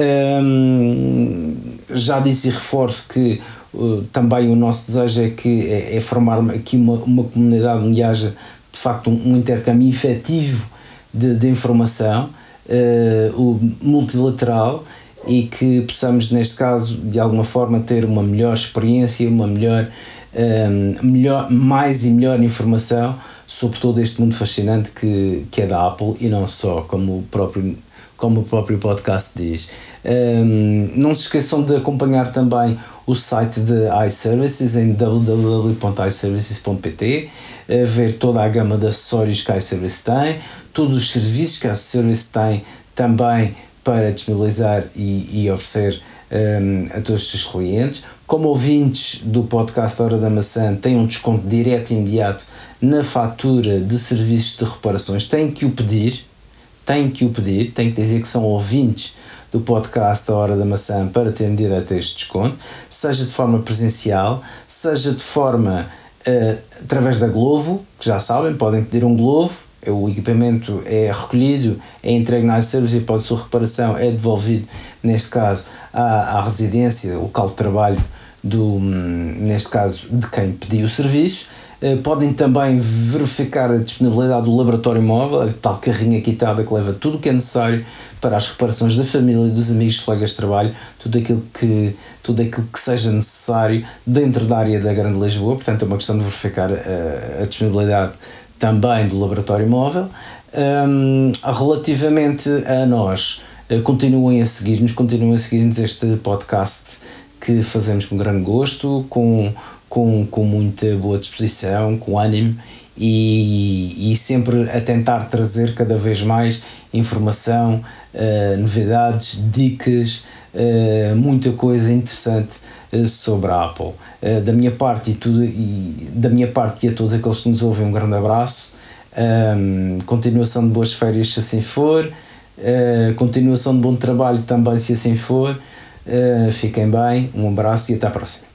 Um, já disse e reforço que uh, também o nosso desejo é que é, é, formar aqui uma, uma comunidade onde haja de facto um, um intercâmbio efetivo de, de informação uh, multilateral e que possamos neste caso de alguma forma ter uma melhor experiência, uma melhor, um, melhor mais e melhor informação sobre todo este mundo fascinante que, que é da Apple e não só, como o próprio como o próprio podcast diz. Um, não se esqueçam de acompanhar também o site de iServices em www.iservices.pt, ver toda a gama de acessórios que a iService tem, todos os serviços que a iService tem também para disponibilizar e, e oferecer um, a todos os seus clientes. Como ouvintes do podcast Hora da Maçã têm um desconto direto e imediato na fatura de serviços de reparações, têm que o pedir tem que o pedir, tem que dizer que são ouvintes do podcast A Hora da Maçã para terem direito a este desconto, seja de forma presencial, seja de forma uh, através da Glovo, que já sabem, podem pedir um Glovo, o equipamento é recolhido, é entregue na iService e para a sua reparação é devolvido, neste caso, à, à residência, local de trabalho do, hum, neste caso, de quem pediu o serviço podem também verificar a disponibilidade do laboratório móvel, a tal carrinha quitada que leva tudo o que é necessário para as reparações da família, dos amigos, colegas de trabalho, tudo aquilo que, tudo aquilo que seja necessário dentro da área da Grande Lisboa. Portanto, é uma questão de verificar a, eh, a disponibilidade também do laboratório móvel. Um, relativamente a nós, eh, continuem a seguir-nos, continuem a seguir-nos este podcast que fazemos com grande gosto, com com, com muita boa disposição, com ânimo e, e sempre a tentar trazer cada vez mais informação, uh, novidades, dicas, uh, muita coisa interessante uh, sobre a Apple. da minha parte e tudo e da minha parte e a todos aqueles que nos ouvem um grande abraço. Um, continuação de boas férias se assim for, continuação de bom trabalho também se assim for. fiquem bem, um abraço e até à próxima.